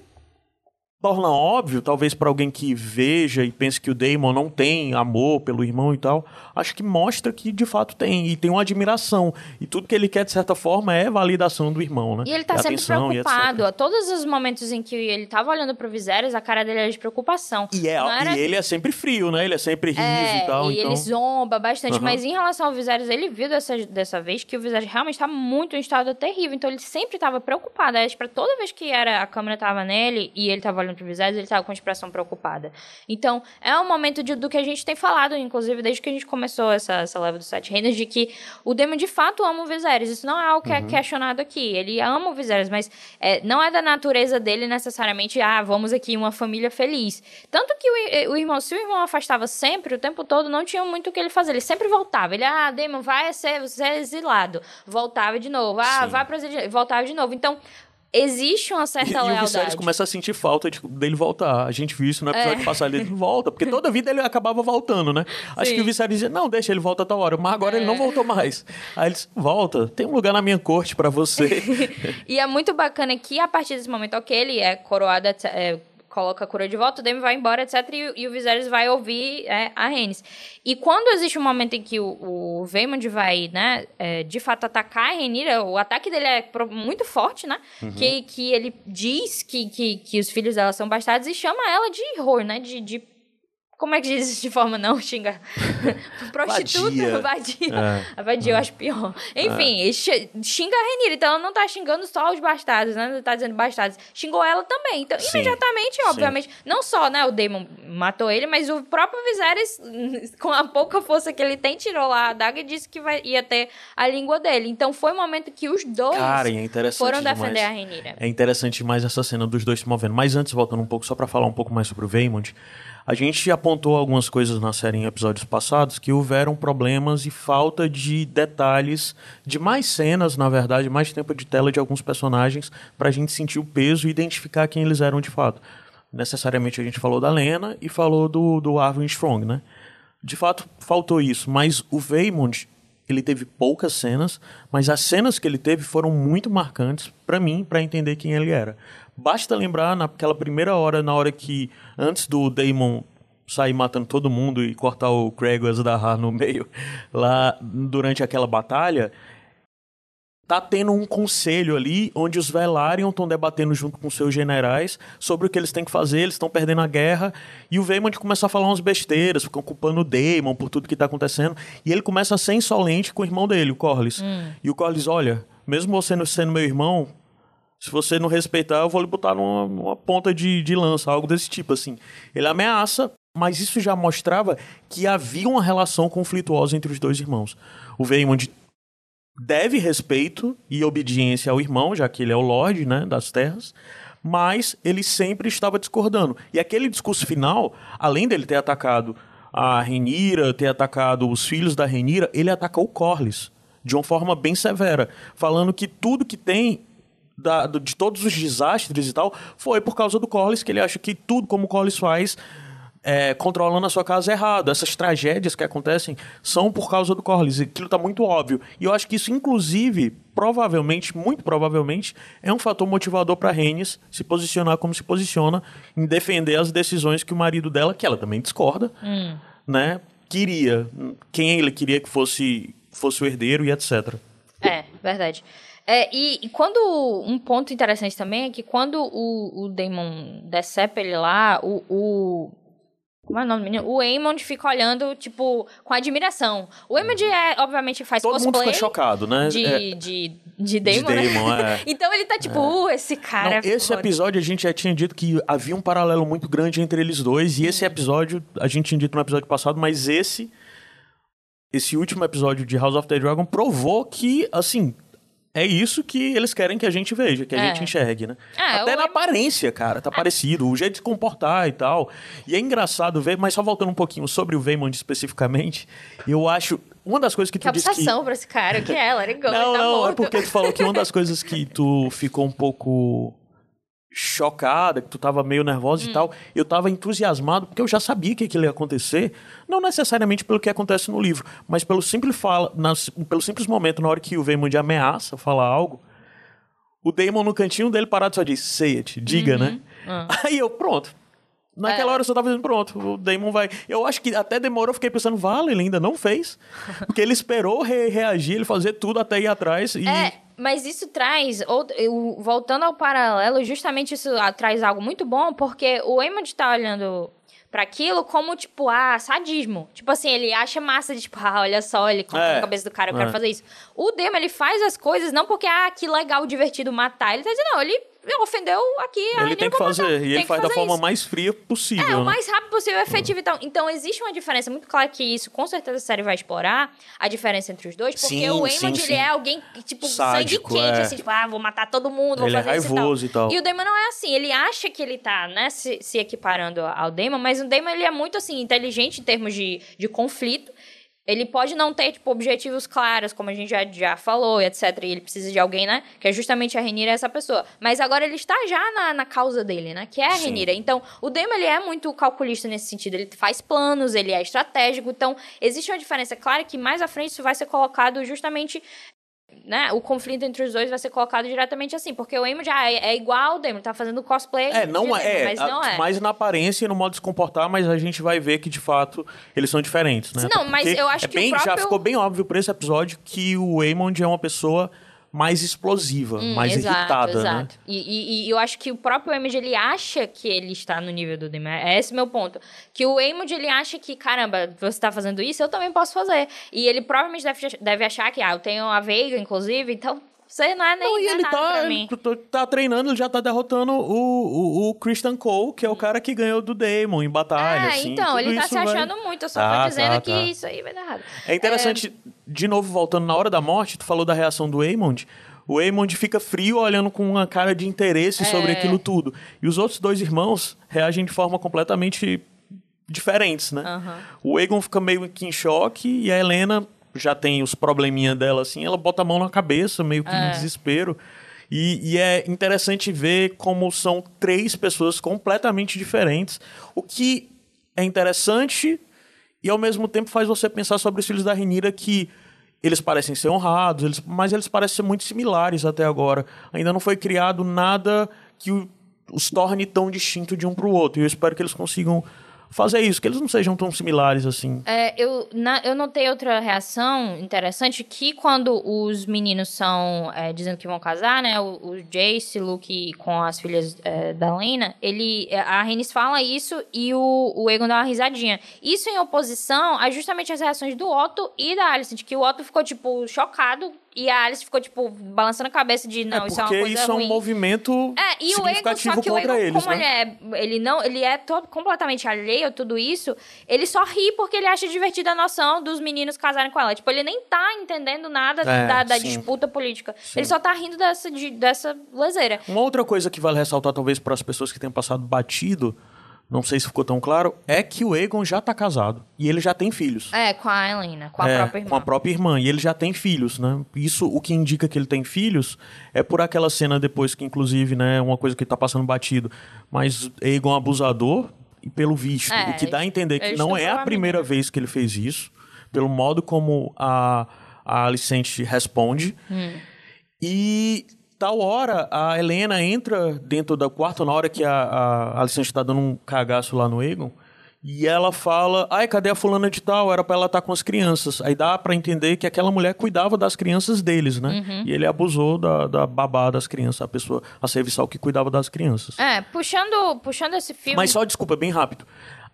torna óbvio, talvez para alguém que veja e pense que o Damon não tem amor pelo irmão e tal, acho que mostra que de fato tem e tem uma admiração e tudo que ele quer de certa forma é validação do irmão, né? E ele tá sempre preocupado, a todos os momentos em que ele tava olhando pro Viserys, a cara dele era de preocupação. E, é, era... e ele é sempre frio, né? Ele é sempre riso é, e tal, e então... ele zomba bastante, uhum. mas em relação ao Viserys, ele viu dessa, dessa vez que o Viserys realmente tá muito em estado terrível, então ele sempre tava preocupado, acho para toda vez que era a câmera tava nele e ele tava olhando Viserys, ele tava com a expressão preocupada. Então, é um momento de, do que a gente tem falado, inclusive, desde que a gente começou essa, essa leva dos Sete Reinos, de que o Demon de fato ama o Viserys. Isso não é algo que é uhum. é questionado aqui. Ele ama o Viserys, mas é, não é da natureza dele necessariamente, ah, vamos aqui, uma família feliz. Tanto que o, o irmão, se o irmão afastava sempre, o tempo todo, não tinha muito o que ele fazer. Ele sempre voltava. Ele, ah, Demon, vai ser, você é exilado. Voltava de novo. Ah, Sim. vai para voltava de novo. Então, existe uma certa e, lealdade. E o Viserys começa a sentir falta de, dele voltar. A gente viu isso no episódio é. passado, ele [laughs] volta, porque toda vida ele acabava voltando, né? Acho Sim. que o Viserys dizia, não, deixa ele volta a tal hora, mas agora é. ele não é. voltou mais. Aí ele disse, volta, tem um lugar na minha corte para você. [laughs] e é muito bacana que a partir desse momento, ok, ele é coroado, é, coloca a cura de volta, o Demi vai embora, etc. E, e o Viserys vai ouvir é, a Rhaenys. E quando existe um momento em que o, o Vaemond vai, né, é, de fato atacar a Rhaenyra, o ataque dele é muito forte, né? Uhum. Que, que ele diz que, que, que os filhos dela são bastardos e chama ela de horror, né? De, de como é que diz isso de forma não xinga? [laughs] Prostituta, vadia. É. A vadia eu acho pior. Enfim, é. xinga a Renira. Então ela não tá xingando só os bastardos, né? Não tá dizendo bastardos. Xingou ela também. Então, Sim. imediatamente, obviamente, Sim. não só, né, o Demon matou ele, mas o próprio Viserys, [laughs] com a pouca força que ele tem, tirou lá a daga e disse que vai, ia ter a língua dele. Então foi o um momento que os dois Cara, é foram defender demais. a Renira. É interessante demais essa cena dos dois se movendo. Mas antes, voltando um pouco, só para falar um pouco mais sobre o Vaemond, a gente apontou algumas coisas na série em episódios passados que houveram problemas e falta de detalhes, de mais cenas, na verdade, mais tempo de tela de alguns personagens para a gente sentir o peso e identificar quem eles eram de fato. Necessariamente a gente falou da Lena e falou do, do Arwen Strong, né? De fato, faltou isso, mas o Vaemond, ele teve poucas cenas, mas as cenas que ele teve foram muito marcantes para mim, para entender quem ele era. Basta lembrar naquela primeira hora, na hora que, antes do Damon sair matando todo mundo e cortar o Craig Har no meio, lá durante aquela batalha, tá tendo um conselho ali onde os Velaryon estão debatendo junto com seus generais sobre o que eles têm que fazer, eles estão perdendo a guerra, e o Vaemond começa a falar umas besteiras, ficam culpando o Daemon por tudo que tá acontecendo, e ele começa a ser insolente com o irmão dele, o Corlys. Hum. E o Corlys, olha, mesmo você não sendo meu irmão, se você não respeitar, eu vou lhe botar numa, numa ponta de, de lança, algo desse tipo, assim. Ele ameaça, mas isso já mostrava que havia uma relação conflituosa entre os dois irmãos. O Vaemond deve respeito e obediência ao irmão, já que ele é o Lorde né, das terras, mas ele sempre estava discordando. E aquele discurso final, além dele ter atacado a Renira, ter atacado os filhos da Renira, ele atacou o Corlys de uma forma bem severa, falando que tudo que tem da, de todos os desastres e tal, foi por causa do Corlys, que ele acha que tudo como o Corlys faz, é, controlando a sua casa errado. Essas tragédias que acontecem são por causa do Corlys. Aquilo está muito óbvio. E eu acho que isso, inclusive, provavelmente, muito provavelmente, é um fator motivador para Rhaenys se posicionar como se posiciona em defender as decisões que o marido dela, que ela também discorda, hum. né, queria. Quem ele queria que fosse, fosse o herdeiro e etc. É, verdade. É, e, e, quando. Um ponto interessante também é que quando o, o Damon decepa ele lá, o. o como é o nome do menino? O Eamon fica olhando, tipo, com admiração. O Eamon é, obviamente, faz Todo cosplay. Todo mundo fica chocado, né? De, é... de, de Damon, de Damon né? é. [laughs] então ele tá tipo, uh, esse cara Não, é Esse episódio a gente já tinha dito que havia um paralelo muito grande entre eles dois. E esse episódio, a gente tinha dito no episódio passado, mas esse... Esse último episódio de House of the Dragon provou que, assim, é isso que eles querem que a gente veja, que a é. gente enxergue, né? É, Até na aparência, cara, tá é. parecido, o jeito de se comportar e tal. E é engraçado ver, mas só voltando um pouquinho sobre o Veymond especificamente, eu acho uma das coisas que, que tu disse que... pra esse cara, que é, go, Não, tá não, morto. é porque tu falou que uma das coisas que tu ficou um pouco chocada, que tu tava meio nervosa Hum. e tal, eu tava entusiasmado porque eu já sabia que aquilo ia acontecer, não necessariamente pelo que acontece no livro, mas pelo simples fala, nas- pelo simples momento na hora que o Veymond ameaça falar algo, o Damon no cantinho dele parado só diz, say it, diga, né? [laughs] Aí eu, pronto. Naquela Uhum. É. hora eu só tava dizendo, pronto, o Damon vai. Eu acho que até demorou, eu fiquei pensando, vale, ele ainda não fez. [laughs] Porque ele esperou re- reagir, ele fazer tudo até ir atrás e. É, mas isso traz, ou- eu- voltando ao paralelo, justamente isso traz algo muito bom, porque o Eamon tá olhando pra aquilo como, tipo, ah, sadismo. Tipo assim, ele acha massa de, tipo, [laughs] ah, olha só, ele corta É, na cabeça do cara, eu quero é. fazer isso. O Demo, ele faz as coisas não porque, ah, que legal, divertido matar. Ele tá dizendo, não, ele ofendeu aqui, a Ele tem que fazer. E Tem ele faz da forma isso. mais fria possível. É, o né? mais rápido possível, efetivo e tal. Então, existe uma diferença muito clara que isso, com certeza, a série vai explorar, a diferença entre os dois, porque Sim, o Eamon, ele é alguém, tipo, Sádico, sangue quente, é. assim, tipo, ah, vou matar todo mundo, vou Ele é fazer isso raivoso e e tal. tal. E o Damon não é assim, ele acha que ele tá, né, se, se equiparando ao Damon, mas o Damon, ele é muito, assim, inteligente em termos de, de conflito, ele pode não ter, tipo, objetivos claros, como a gente já, já falou, e etc. E ele precisa de alguém, né? Que é justamente a Renira essa pessoa. Mas agora ele está já na, na causa dele, né? Que é a Sim. Renira. Então, o Demo, ele é muito calculista nesse sentido. Ele faz planos, ele é estratégico. Então, existe uma diferença clara que mais à frente isso vai ser colocado justamente... Né? O conflito entre os dois vai ser colocado diretamente assim. Porque o Emo já é, é igual ao Demo. Ele tá fazendo cosplay É, não Demo, é, Mas não é. mais na aparência e no modo de se comportar, mas a gente vai ver que de fato eles são diferentes, né? Não, mas eu acho é que o bem, já próprio- ficou bem óbvio por esse episódio que o Waymond é uma pessoa mais explosiva, mais Hum, exato, irritada, né? exato. E, e- e eu acho que o próprio Emid, ele acha que ele está no nível do Demon. É esse meu ponto. Que o Emid, ele acha que, caramba, você está fazendo isso, eu também posso fazer. E ele provavelmente deve, deve achar que, ah, eu tenho a Veiga, inclusive, então é nem Não, e é ele nada tá, pra mim. ele tá treinando, ele já tá derrotando o, o, o Christian Cole, que é o cara que ganhou do Damon em batalha. Ah, assim, então, ele tá se vai- achando muito, eu só Tá, tô dizendo tá, que tá. isso aí vai dar errado. É interessante, de novo, voltando na hora da morte, tu falou da reação do Aemond. O Aemond fica frio olhando com uma cara de interesse sobre É. aquilo tudo. E os outros dois irmãos reagem de forma completamente diferentes, né? Aham. O Aegon fica meio que em choque e a Helena já tem os probleminha dela assim, ela bota a mão na cabeça, meio que É. em desespero. E, e é interessante ver como são três pessoas completamente diferentes. O que é interessante e ao mesmo tempo faz você pensar sobre os filhos da Renira que eles parecem ser honrados, eles, mas eles parecem ser muito similares até agora. Ainda não foi criado nada que os torne tão distintos de um para o outro. E eu espero que eles consigam fazer isso, que eles não sejam tão similares assim. É, eu, na- eu notei outra reação interessante que quando os meninos são é, dizendo que vão casar, né? O, o Jace, Luke com as filhas é, da Lena, ele, a Rhaenys fala isso e o, o Egon dá uma risadinha. Isso em oposição a justamente as reações do Otto e da Alicent, que o Otto ficou, tipo, chocado e a Alice ficou, tipo, balançando a cabeça de não, é isso é uma porque coisa isso é ruim. um movimento É, e o Egon, só que o Egon, eles, como né? ele é, ele não, ele é todo, completamente alheio a tudo isso, ele só ri porque ele acha divertida a noção dos meninos casarem com ela. Tipo, ele nem tá entendendo nada É, da, da sim. disputa política. Ele só tá rindo dessa, de, dessa lezeira. Uma outra coisa que vale ressaltar, talvez, para as pessoas que tenham passado batido, não sei se ficou tão claro, é que o Egon já tá casado. E ele já tem filhos. É, com a Helena, com a É, própria irmã. Com a própria irmã. E ele já tem filhos, né? Isso, o que indica que ele tem filhos, é por aquela cena depois que, inclusive, né, uma coisa que tá passando batido. Mas Egon é abusador, e pelo visto, É, o que dá a entender que não é a primeira vez que ele fez isso, pelo modo como a, a Alicente responde. Hum. E tal hora, a Helena entra dentro do quarto, na hora que a, a Alicente tá dando um cagaço lá no Egon, e ela fala, ai, cadê a fulana de tal? Era pra ela estar com as crianças. Aí dá pra entender que aquela mulher cuidava das crianças deles, né? Uhum. E ele abusou da, da babá das crianças, a pessoa, a serviçal que cuidava das crianças. É, puxando, puxando esse filme... Mas só, desculpa, bem rápido.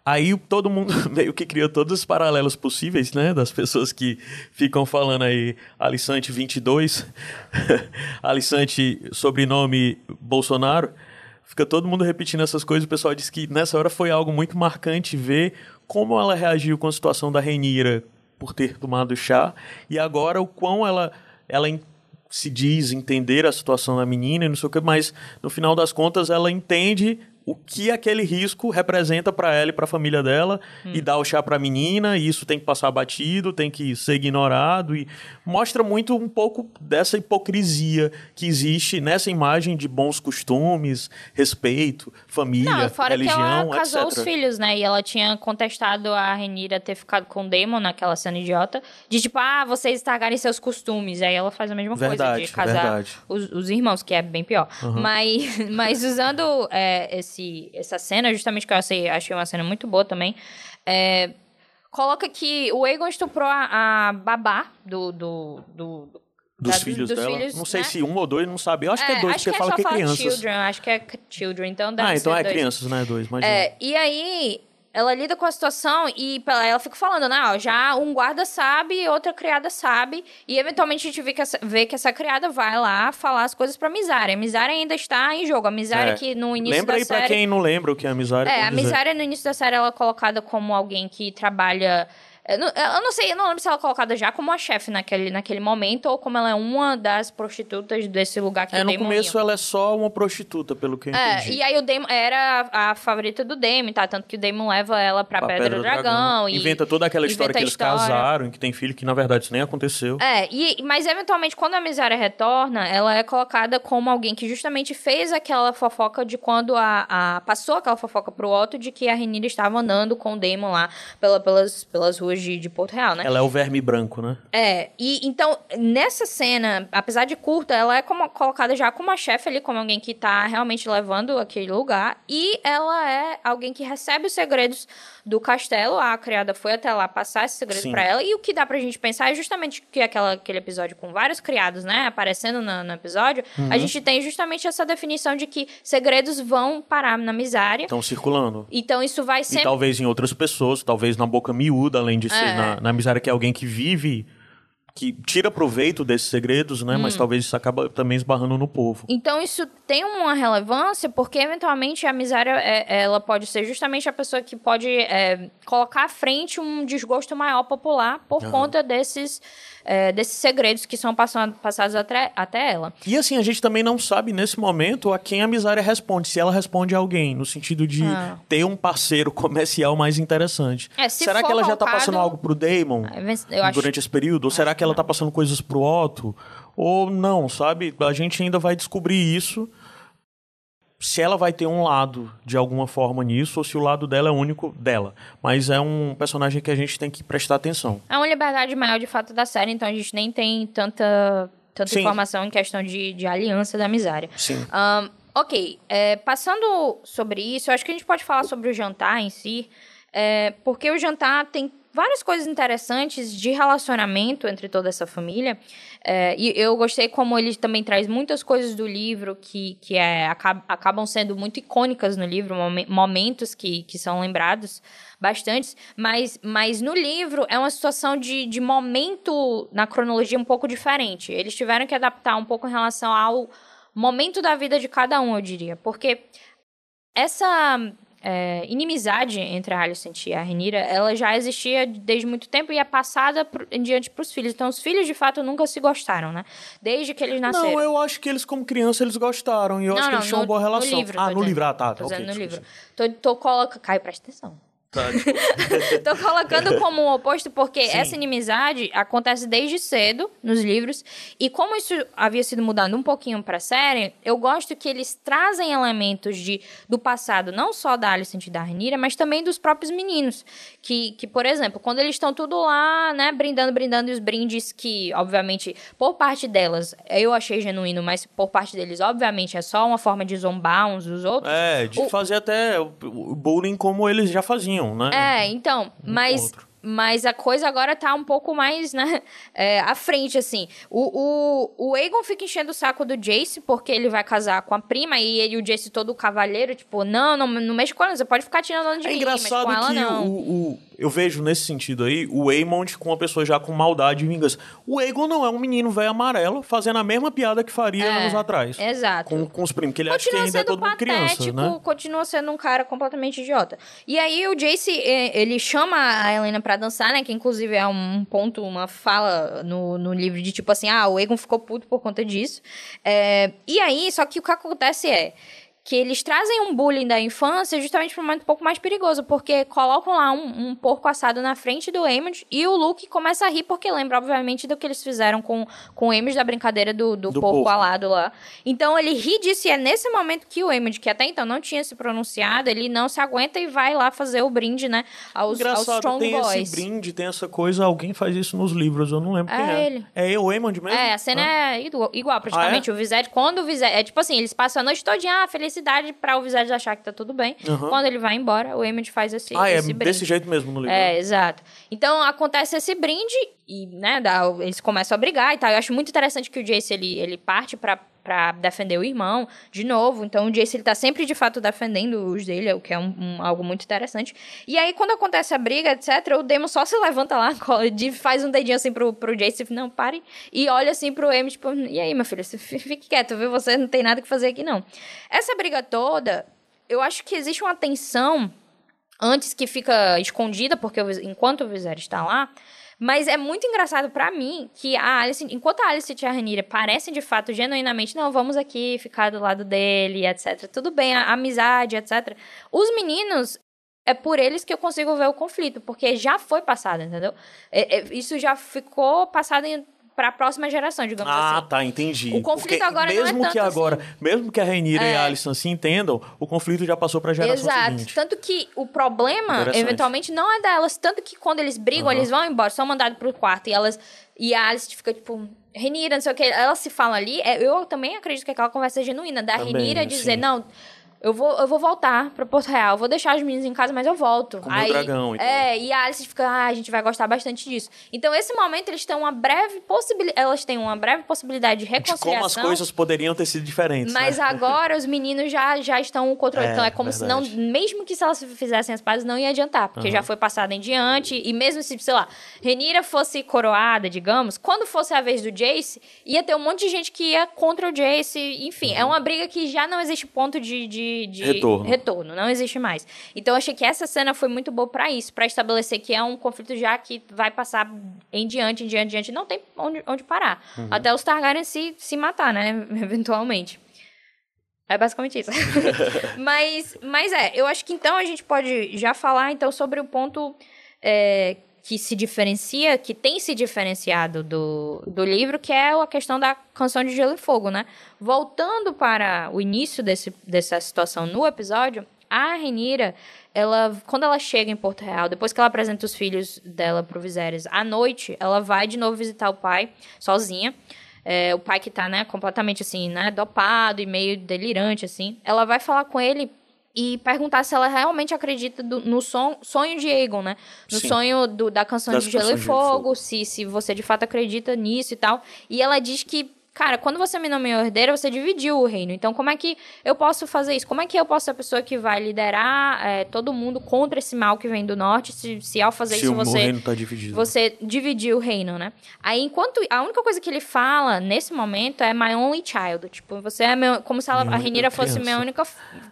Aí todo mundo [laughs] meio que criou todos os paralelos possíveis, né? Das pessoas que ficam falando aí, Alissante 22, Alissante sobrenome Bolsonaro. Fica todo mundo repetindo essas coisas. O pessoal diz que nessa hora foi algo muito marcante ver como ela reagiu com a situação da Renira por ter tomado chá. E agora o quão ela, ela se diz entender a situação da menina e não sei o que, mas no final das contas ela entende o que aquele risco representa para ela e para a família dela hum. e dá o chá para a menina, e isso tem que passar batido, tem que ser ignorado e mostra muito um pouco dessa hipocrisia que existe nessa imagem de bons costumes, respeito, família, Não, fora religião, que ela casou etc. os filhos, né? E ela tinha contestado a Renira ter ficado com o Demon naquela cena idiota, de tipo, ah, vocês estragarem seus costumes. Aí ela faz a mesma verdade, coisa de casar os, os, irmãos, que é bem pior. Uhum. Mas, [laughs] mas usando é, esse, essa cena, justamente que eu achei, achei uma cena muito boa também, é, coloca que o Aegon estuprou a, a babá do, do, do dos da, filhos dos dela. Filhos, não sei né? se um ou dois, não sabe. Eu acho é, que é dois, porque que é fala que é crianças. Children, acho que é children, então deve Ah, então é dois. crianças, né? Dois, mas é, E aí, ela lida com a situação e ela fica falando, né? Ó, já um guarda sabe, outra criada sabe, e eventualmente a gente vê que essa, vê que essa criada vai lá falar as coisas pra Misária. A Misária ainda está em jogo. A Misária é. que no início lembra da aí série... pra quem não lembra o que é a Misária. É, a Misária no início da série ela é colocada como alguém que trabalha eu não, eu não sei, eu não lembro se ela é colocada já como a chefe naquele, naquele momento ou como ela é uma das prostitutas desse lugar que é, o Damon no começo ia. ela é só uma prostituta, pelo que eu é, entendi. E aí o Damon era a favorita do Damon, tá? Tanto que o Damon leva ela pra, pra Pedra, Pedra do Dragão. dragão e inventa toda aquela história que eles casaram, que tem filho, que na verdade isso nem aconteceu. É, e, mas eventualmente quando a Misária retorna, ela é colocada como alguém que justamente fez aquela fofoca de quando a, a passou aquela fofoca pro Otto de que a Renira estava andando com o Damon lá pela, pelas, pelas ruas de, de Porto Real, né? Ela é o verme branco, né? É, e então, nessa cena, apesar de curta, ela é como, colocada já como a chefe ali, como alguém que tá realmente levando aquele lugar. E ela é alguém que recebe os segredos do castelo. A criada foi até lá passar esse segredo para ela. E o que dá pra gente pensar é justamente que aquela, aquele episódio com vários criados, né, aparecendo no, no episódio, uhum. a gente tem justamente essa definição de que segredos vão parar na miséria. Estão circulando. Então isso vai ser. E talvez em outras pessoas, talvez na boca miúda, além de ser é. na, na miséria, que é alguém que vive que tira proveito desses segredos, né? Hum. Mas talvez isso acaba também esbarrando no povo. Então isso tem uma relevância porque eventualmente a miséria é, ela pode ser justamente a pessoa que pode é, colocar à frente um desgosto maior popular por conta desses é, desses segredos que são passando, passados até, até ela. E assim, a gente também não sabe nesse momento a quem a miséria responde, se ela responde a alguém, no sentido de ah. ter um parceiro [laughs] comercial mais interessante. É, será que ela já está passando algo pro Damon durante esse período? Ou será que ela está passando coisas pro Otto? Ou não, sabe? A gente ainda vai descobrir isso se ela vai ter um lado de alguma forma nisso ou se o lado dela é único dela. Mas é um personagem que a gente tem que prestar atenção. É uma liberdade maior de fato da série, então a gente nem tem tanta, tanta informação em questão de, de aliança da miséria. Sim. Um, ok, é, passando sobre isso, eu acho que a gente pode falar sobre o jantar em si, é, porque o jantar tem várias coisas interessantes de relacionamento entre toda essa família. É, e eu gostei como ele também traz muitas coisas do livro que, que é, acabam sendo muito icônicas no livro, momentos que, que são lembrados bastante, mas, mas no livro é uma situação de, de momento na cronologia um pouco diferente. Eles tiveram que adaptar um pouco em relação ao momento da vida de cada um, eu diria. Porque essa é, inimizade entre a Alicent e a Renira, ela já existia desde muito tempo e é passada por, em diante para os filhos. Então, os filhos, de fato, nunca se gostaram, né? Desde que eles nasceram. Não, eu acho que eles, como criança, eles gostaram. E eu não, acho não, que eles tinham uma boa relação. No livro, ah, no dizendo. livro. Ah, tá. Tô okay, no livro. Tô, tô coloca... Caio, presta atenção. Tá, [laughs] Tô colocando como um oposto porque Sim. essa inimizade acontece desde cedo nos livros e como isso havia sido mudado um pouquinho para a série, eu gosto que eles trazem elementos de do passado, não só da Alicent e da Rhaenyra, mas também dos próprios meninos, que, que por exemplo, quando eles estão tudo lá, né, brindando, brindando e os brindes que, obviamente, por parte delas, eu achei genuíno, mas por parte deles, obviamente, é só uma forma de zombar uns dos outros. É, de o... fazer até o bullying como eles já faziam né? É, então, um mas mas a coisa agora tá um pouco mais, né, [laughs] é, à frente, assim. O, o, o Aegon fica enchendo o saco do Jace, porque ele vai casar com a prima, e ele, o Jace todo cavaleiro, tipo, não, não, não mexe com ela, você pode ficar tirando onda de é mim, engraçado mas com ela, que não. O, o, eu vejo nesse sentido aí o Aemond com uma pessoa já com maldade e vingança. O Aegon não é um menino velho amarelo fazendo a mesma piada que faria é, anos atrás. Exato. Com, com os primos, que ele continua acha que ainda é todo mundo criança, né? Continua sendo um cara completamente idiota. E aí o Jace, ele chama a Helena pra dançar, né? Que inclusive é um ponto, uma fala no, no livro de tipo assim, ah, o Aegon ficou puto por conta disso. É, e aí, só que o que acontece é que eles trazem um bullying da infância justamente para um momento um pouco mais perigoso, porque colocam lá um, um, porco assado na frente do Emmett e o Luke começa a rir porque lembra, obviamente, do que eles fizeram com, com o Emmett da brincadeira do, do, do porco, porco, alado lá. Então ele ri disso e é nesse momento que o Emmett, que até então não tinha se pronunciado, ele não se aguenta e vai lá fazer o brinde, né, aos, Engraçado, aos Strong tem Boys. esse brinde, tem essa coisa, alguém faz isso nos livros, eu não lembro é quem é. Ele. É o Emmett mesmo? É, a cena ah. é igual, praticamente. Ah, é? O Vizete, quando o Vizete... É tipo assim, eles passam a noite todinha, ah, felicidade pra o Vizete achar que tá tudo bem. Uhum. Quando ele vai embora, o Emmett faz esse, ah, esse é brinde. desse jeito mesmo no livro. É, exato. Então, acontece esse brinde e, né, dá, eles começam a brigar e tal. Eu acho muito interessante que o Jace, ele, ele parte pra para defender o irmão de novo. Então o Jace ele tá sempre de fato defendendo os dele, o que é um, um, algo muito interessante. E aí quando acontece a briga, etc, o Demon só se levanta lá, [laughs] faz um dedinho assim pro, pro Jace, não, pare, e olha assim pro Amy, tipo, e aí, meu filho, fique quieto, viu? Você não tem nada que fazer aqui não. Essa briga toda, eu acho que existe uma tensão antes que fica escondida, porque enquanto o Viserys está lá, mas é muito engraçado para mim que a Alice, enquanto a Alice e a Renira parecem de fato genuinamente, não, vamos aqui ficar do lado dele, etc. Tudo bem, a, a amizade, etc. Os meninos, é por eles que eu consigo ver o conflito, porque já foi passado, entendeu? É, é, isso já ficou passado em para a próxima geração, digamos ah, assim. Ah, tá, entendi. O conflito Porque agora mesmo não é que tanto agora, assim. mesmo que a Rainira é. e a Alison se entendam, o conflito já passou para a geração Exato. seguinte. Tanto que o problema, eventualmente, não é delas. Tanto que quando eles brigam, uhum. eles vão embora, são mandados pro quarto e elas. E a Alice fica tipo. Renira, não sei o que, elas se falam ali. É, eu também acredito que aquela conversa é genuína. Da também, Renira dizer, sim. não, eu vou, eu vou voltar pra Porto Real. Vou deixar os meninos em casa, mas eu volto. Com Aí, o dragão. Então. É, e a Alice fica, ah, a gente vai gostar bastante disso. Então, esse momento, eles têm uma breve possibilidade. Elas têm uma breve possibilidade de reconciliação. De como as coisas poderiam ter sido diferentes. Mas né? agora os meninos já, já estão controlando. É, então, é como verdade. se não. Mesmo que se elas fizessem as pazes, não ia adiantar. Porque uhum. já foi passado em diante. E mesmo se, sei lá, Renira fosse coroada, digamos, quando fosse a vez do Jace, ia ter um monte de gente que ia contra o Jace. Enfim, uhum. é uma briga que já não existe ponto de, de, de retorno retorno, não existe mais. Então eu achei que essa cena foi muito boa para isso, para estabelecer que é um conflito já que vai passar em diante, em diante, em diante, não tem onde, onde parar. Uhum. Até os Targaryen se, se matar, né, [laughs] eventualmente. É basicamente isso. [laughs] mas, mas é, eu acho que então a gente pode já falar então sobre o ponto é, que se diferencia, que tem se diferenciado do, do livro, que é a questão da canção de Gelo e Fogo, né? Voltando para o início desse, dessa situação no episódio, a Renira, ela, quando ela chega em Porto Real, depois que ela apresenta os filhos dela pro Viserys, à noite, ela vai de novo visitar o pai, sozinha. É, o pai que tá, né, completamente assim, né, dopado e meio delirante, assim. Ela vai falar com ele e perguntar se ela realmente acredita do, no son, sonho de Aegon, né? No Sim. sonho do, da canção das de Gelo e Fogo, Fogo, se, se você de fato acredita nisso e tal. E ela diz que cara, quando você me nomeou herdeira, você dividiu o reino. Então, como é que eu posso fazer isso? Como é que eu posso ser a pessoa que vai liderar é, todo mundo contra esse mal que vem do norte, se, se ao fazer se isso você... reino tá dividido. Você dividiu o reino, né? Aí, enquanto... A única coisa que ele fala, nesse momento, é my only child. Tipo, você é meu... Como se ela, a Renira fosse minha única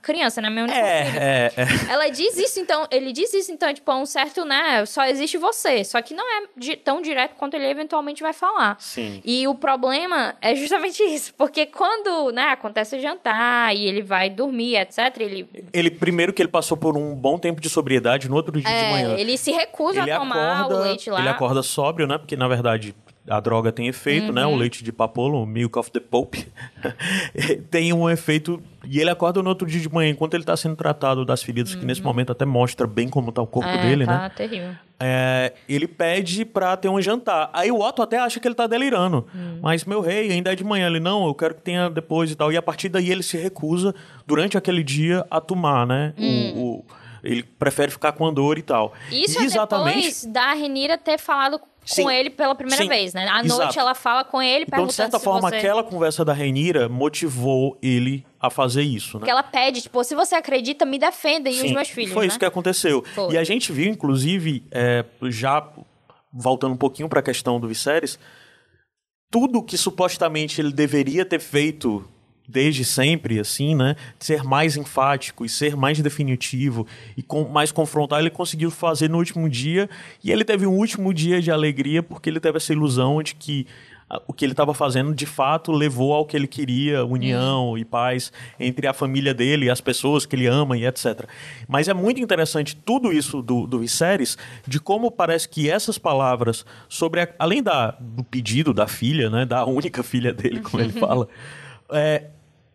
criança, né? Minha única é, filha. É, é. Ela diz isso, então... Ele diz isso, então, tipo, um certo, né? Só existe você. Só que não é tão direto quanto ele eventualmente vai falar. Sim. E o problema é justamente isso. Porque quando, né, acontece o jantar e ele vai dormir, etc, ele... Ele, primeiro que ele passou por um bom tempo de sobriedade, no outro dia é, de manhã... ele se recusa ele a tomar acorda, o leite lá. Ele acorda sóbrio, né, porque na verdade a droga tem efeito, uhum. né? O leite de papolo, o milk of the pope, [laughs] tem um efeito. E ele acorda no outro dia de manhã, enquanto ele está sendo tratado das feridas, uhum. que nesse uhum. momento até mostra bem como está o corpo é, dele, tá né? terrível. É, ele pede para ter um jantar. Aí o Otto até acha que ele está delirando. Uhum. Mas, meu rei, ainda é de manhã. Ele, não, eu quero que tenha depois e tal. E a partir daí ele se recusa, durante aquele dia, a tomar, né? O, hum. o, ele prefere ficar com a dor e tal. Isso e é exatamente... depois da Renira ter falado Sim. com ele pela primeira Sim. vez, né? À Exato. noite ela fala com ele, então, de certa forma, você... aquela conversa da Renira motivou ele a fazer isso, né? Porque ela pede, tipo, se você acredita, me defenda e Sim, os meus filhos, Foi né? isso que aconteceu. Foi. E a gente viu, inclusive, é, já voltando um pouquinho para a questão do Viserys, tudo que supostamente ele deveria ter feito desde sempre, assim, né? Ser mais enfático e ser mais definitivo e com, mais confrontar, ele conseguiu fazer no último dia. E ele teve um último dia de alegria porque ele teve essa ilusão de que o que ele estava fazendo de fato levou ao que ele queria, união e paz entre a família dele e as pessoas que ele ama e etc. Mas é muito interessante tudo isso do, do Viserys, de como parece que essas palavras sobre, a, além da, do pedido da filha, né, da única filha dele, como ele fala, é,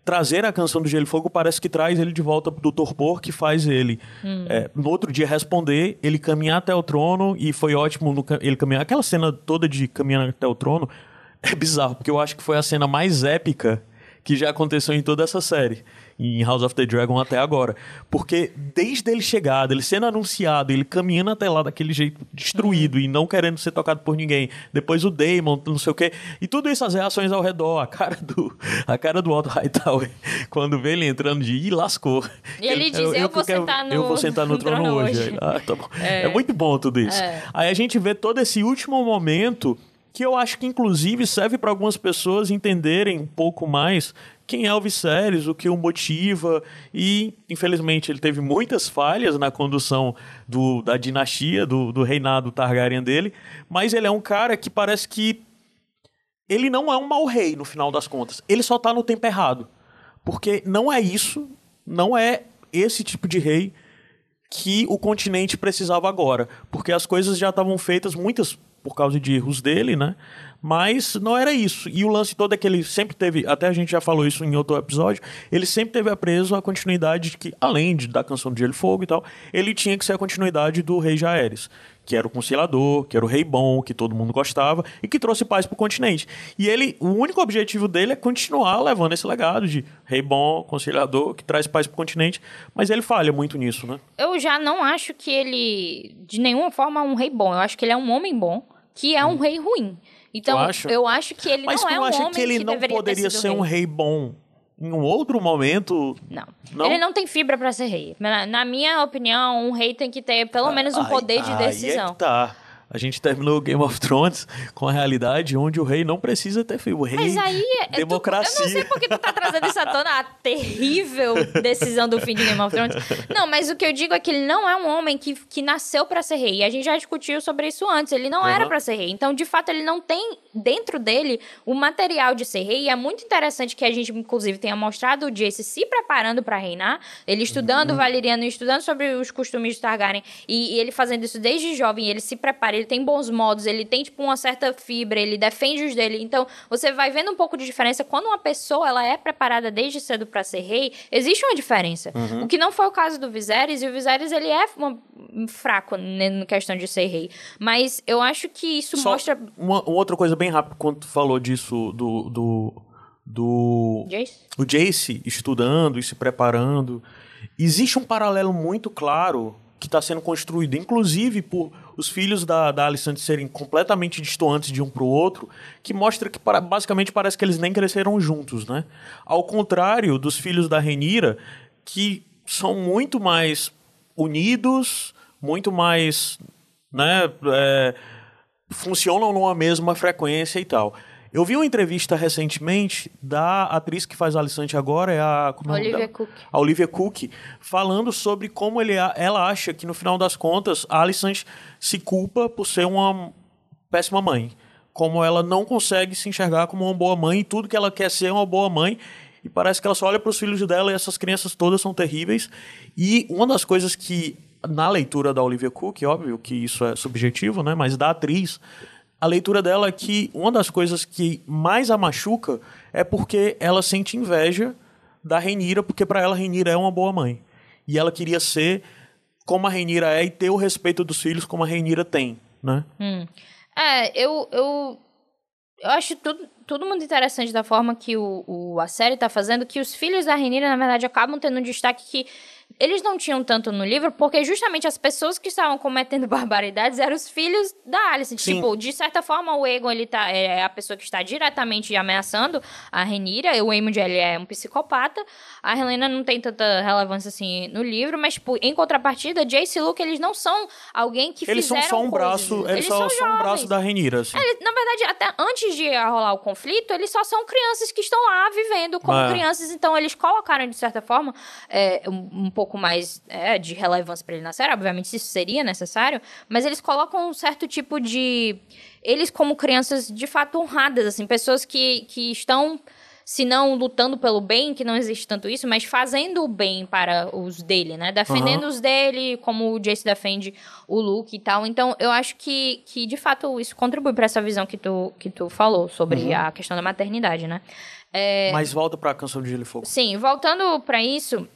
trazer a canção do Gelo e Fogo parece que traz ele de volta do torpor que faz ele hum. é, no outro dia responder, ele caminhar até o trono e foi ótimo no, ele caminhar. Aquela cena toda de caminhar até o trono é bizarro, porque eu acho que foi a cena mais épica que já aconteceu em toda essa série em House of the Dragon até agora. Porque desde ele chegar, ele sendo anunciado, ele caminhando até lá daquele jeito destruído e não querendo ser tocado por ninguém. Depois o Daemon, não sei o quê. E tudo isso, as reações ao redor, a cara do, a cara do Otto Hightower, [laughs] quando vê ele entrando de ih, lascou. E ele, ele diz, eu, eu, vou quero, sentar no, eu vou sentar no, no [laughs] trono, trono, hoje. hoje. Ah, tá é. é. muito bom tudo isso. É. Aí a gente vê todo esse último momento que eu acho que inclusive serve para algumas pessoas entenderem um pouco mais quem é o Viserys, o que o motiva, e infelizmente ele teve muitas falhas na condução do, da dinastia, do, do reinado Targaryen dele, mas ele é um cara que parece que ele não é um mau rei no final das contas, ele só está no tempo errado, porque não é isso, não é esse tipo de rei que o continente precisava agora, porque as coisas já estavam feitas, muitas por causa de erros dele, né? Mas não era isso. E o lance todo é que ele sempre teve, até a gente já falou isso em outro episódio, ele sempre teve apreso a continuidade de que, além de, da canção do Gelo e Fogo e tal, ele tinha que ser a continuidade do Rei Jaeres, que era o conciliador, que era o rei bom, que todo mundo gostava e que trouxe paz para o continente. E ele, o único objetivo dele é continuar levando esse legado de rei bom, conciliador, que traz paz para o continente, mas ele falha muito nisso, né? Eu já não acho que ele, de nenhuma forma, é um rei bom. Eu acho que ele é um homem bom, que é um hum. rei ruim. Então, eu acho que ele Mas não é um homem que ele que não poderia ser um rei bom em um outro momento. Não. não? Ele não tem fibra para ser rei. Na, na, minha opinião, um rei tem que ter pelo menos um poder de decisão. Aí é que tá a gente terminou o Game of Thrones com a realidade onde o rei não precisa ter filho. O rei Mas aí, democracia. Tu, eu não sei porque tu tá trazendo isso à tona, a terrível decisão do fim de Game of Thrones. Não, mas o que eu digo é que ele não é um homem que, que nasceu para ser rei. E a gente já discutiu sobre isso antes. Ele não uhum. era para ser rei. Então, de fato, ele não tem dentro dele o material de ser rei. E é muito interessante que a gente, inclusive, tenha mostrado o Jace se preparando para reinar. Ele estudando uhum. Valeriano, estudando sobre os costumes de Targaryen. E, e ele fazendo isso desde jovem. Ele se prepara, ele tem bons modos, ele tem, tipo, uma certa fibra, ele defende os dele. Então, você vai vendo um pouco de diferença. Quando uma pessoa, ela é preparada desde cedo para ser rei, existe uma diferença. Uhum. O que não foi o caso do Viserys, e o Viserys, ele é uma, fraco na questão de ser rei. Mas eu acho que isso Só mostra... Uma, uma, outra coisa bem rápida, quando tu falou disso, do... do do Jace? o Jace estudando e se preparando. Existe um paralelo muito claro que está sendo construído, inclusive por os filhos da, da Alicent serem completamente distantes de um para o outro, que mostra que para, basicamente parece que eles nem cresceram juntos, né? Ao contrário dos filhos da Renira, que são muito mais unidos, muito mais, né, é, funcionam numa mesma frequência e tal. Eu vi uma entrevista recentemente da atriz que faz Alicante agora, é a, como é Olivia Cook. A Olivia Cook, falando sobre como ele, ela acha que no final das contas a Alicante se culpa por ser uma péssima mãe. Como ela não consegue se enxergar como uma boa mãe e tudo que ela quer ser é uma boa mãe. E parece que ela só olha para os filhos dela e essas crianças todas são terríveis. E uma das coisas que, na leitura da Olivia Cook, óbvio que isso é subjetivo, né? Mas da atriz, a leitura dela é que uma das coisas que mais a machuca é porque ela sente inveja da Renira, porque para ela Renira é uma boa mãe. E ela queria ser como a Renira é e ter o respeito dos filhos como a Renira tem, né? Hum. É, eu, eu, eu acho tudo, tudo muito interessante da forma que o, o a série está fazendo, que os filhos da Renira, na verdade, acabam tendo um destaque que eles não tinham tanto no livro porque justamente as pessoas que estavam cometendo [laughs] barbaridades eram os filhos da Alice. Sim. Tipo, de certa forma, o Egon, ele tá, é a pessoa que está diretamente ameaçando a Renira. O Aemond, ele é um psicopata. A Helena não tem tanta relevância, assim, no livro. Mas, tipo, em contrapartida, Jace e Luke, eles não são alguém que eles fizeram são só um coisas. braço Eles, eles só são um braço da Renira, assim. É, na verdade, até antes de rolar o conflito, eles só são crianças que estão lá vivendo como é. crianças. Então, eles colocaram, de certa forma, é, um, um pouco pouco mais é, de relevância para ele na série, obviamente isso seria necessário, mas eles colocam um certo tipo de eles como crianças de fato honradas, assim, pessoas que, que estão se não lutando pelo bem, que não existe tanto isso, mas fazendo o bem para os dele, né? Defendendo uhum. os dele, como o Jace defende o Luke e tal. Então, eu acho que, que de fato, isso contribui para essa visão que tu, que tu falou sobre uhum. a questão da maternidade, né? É... Mas volta para a canção de Gelo e Fogo. Sim, voltando para isso,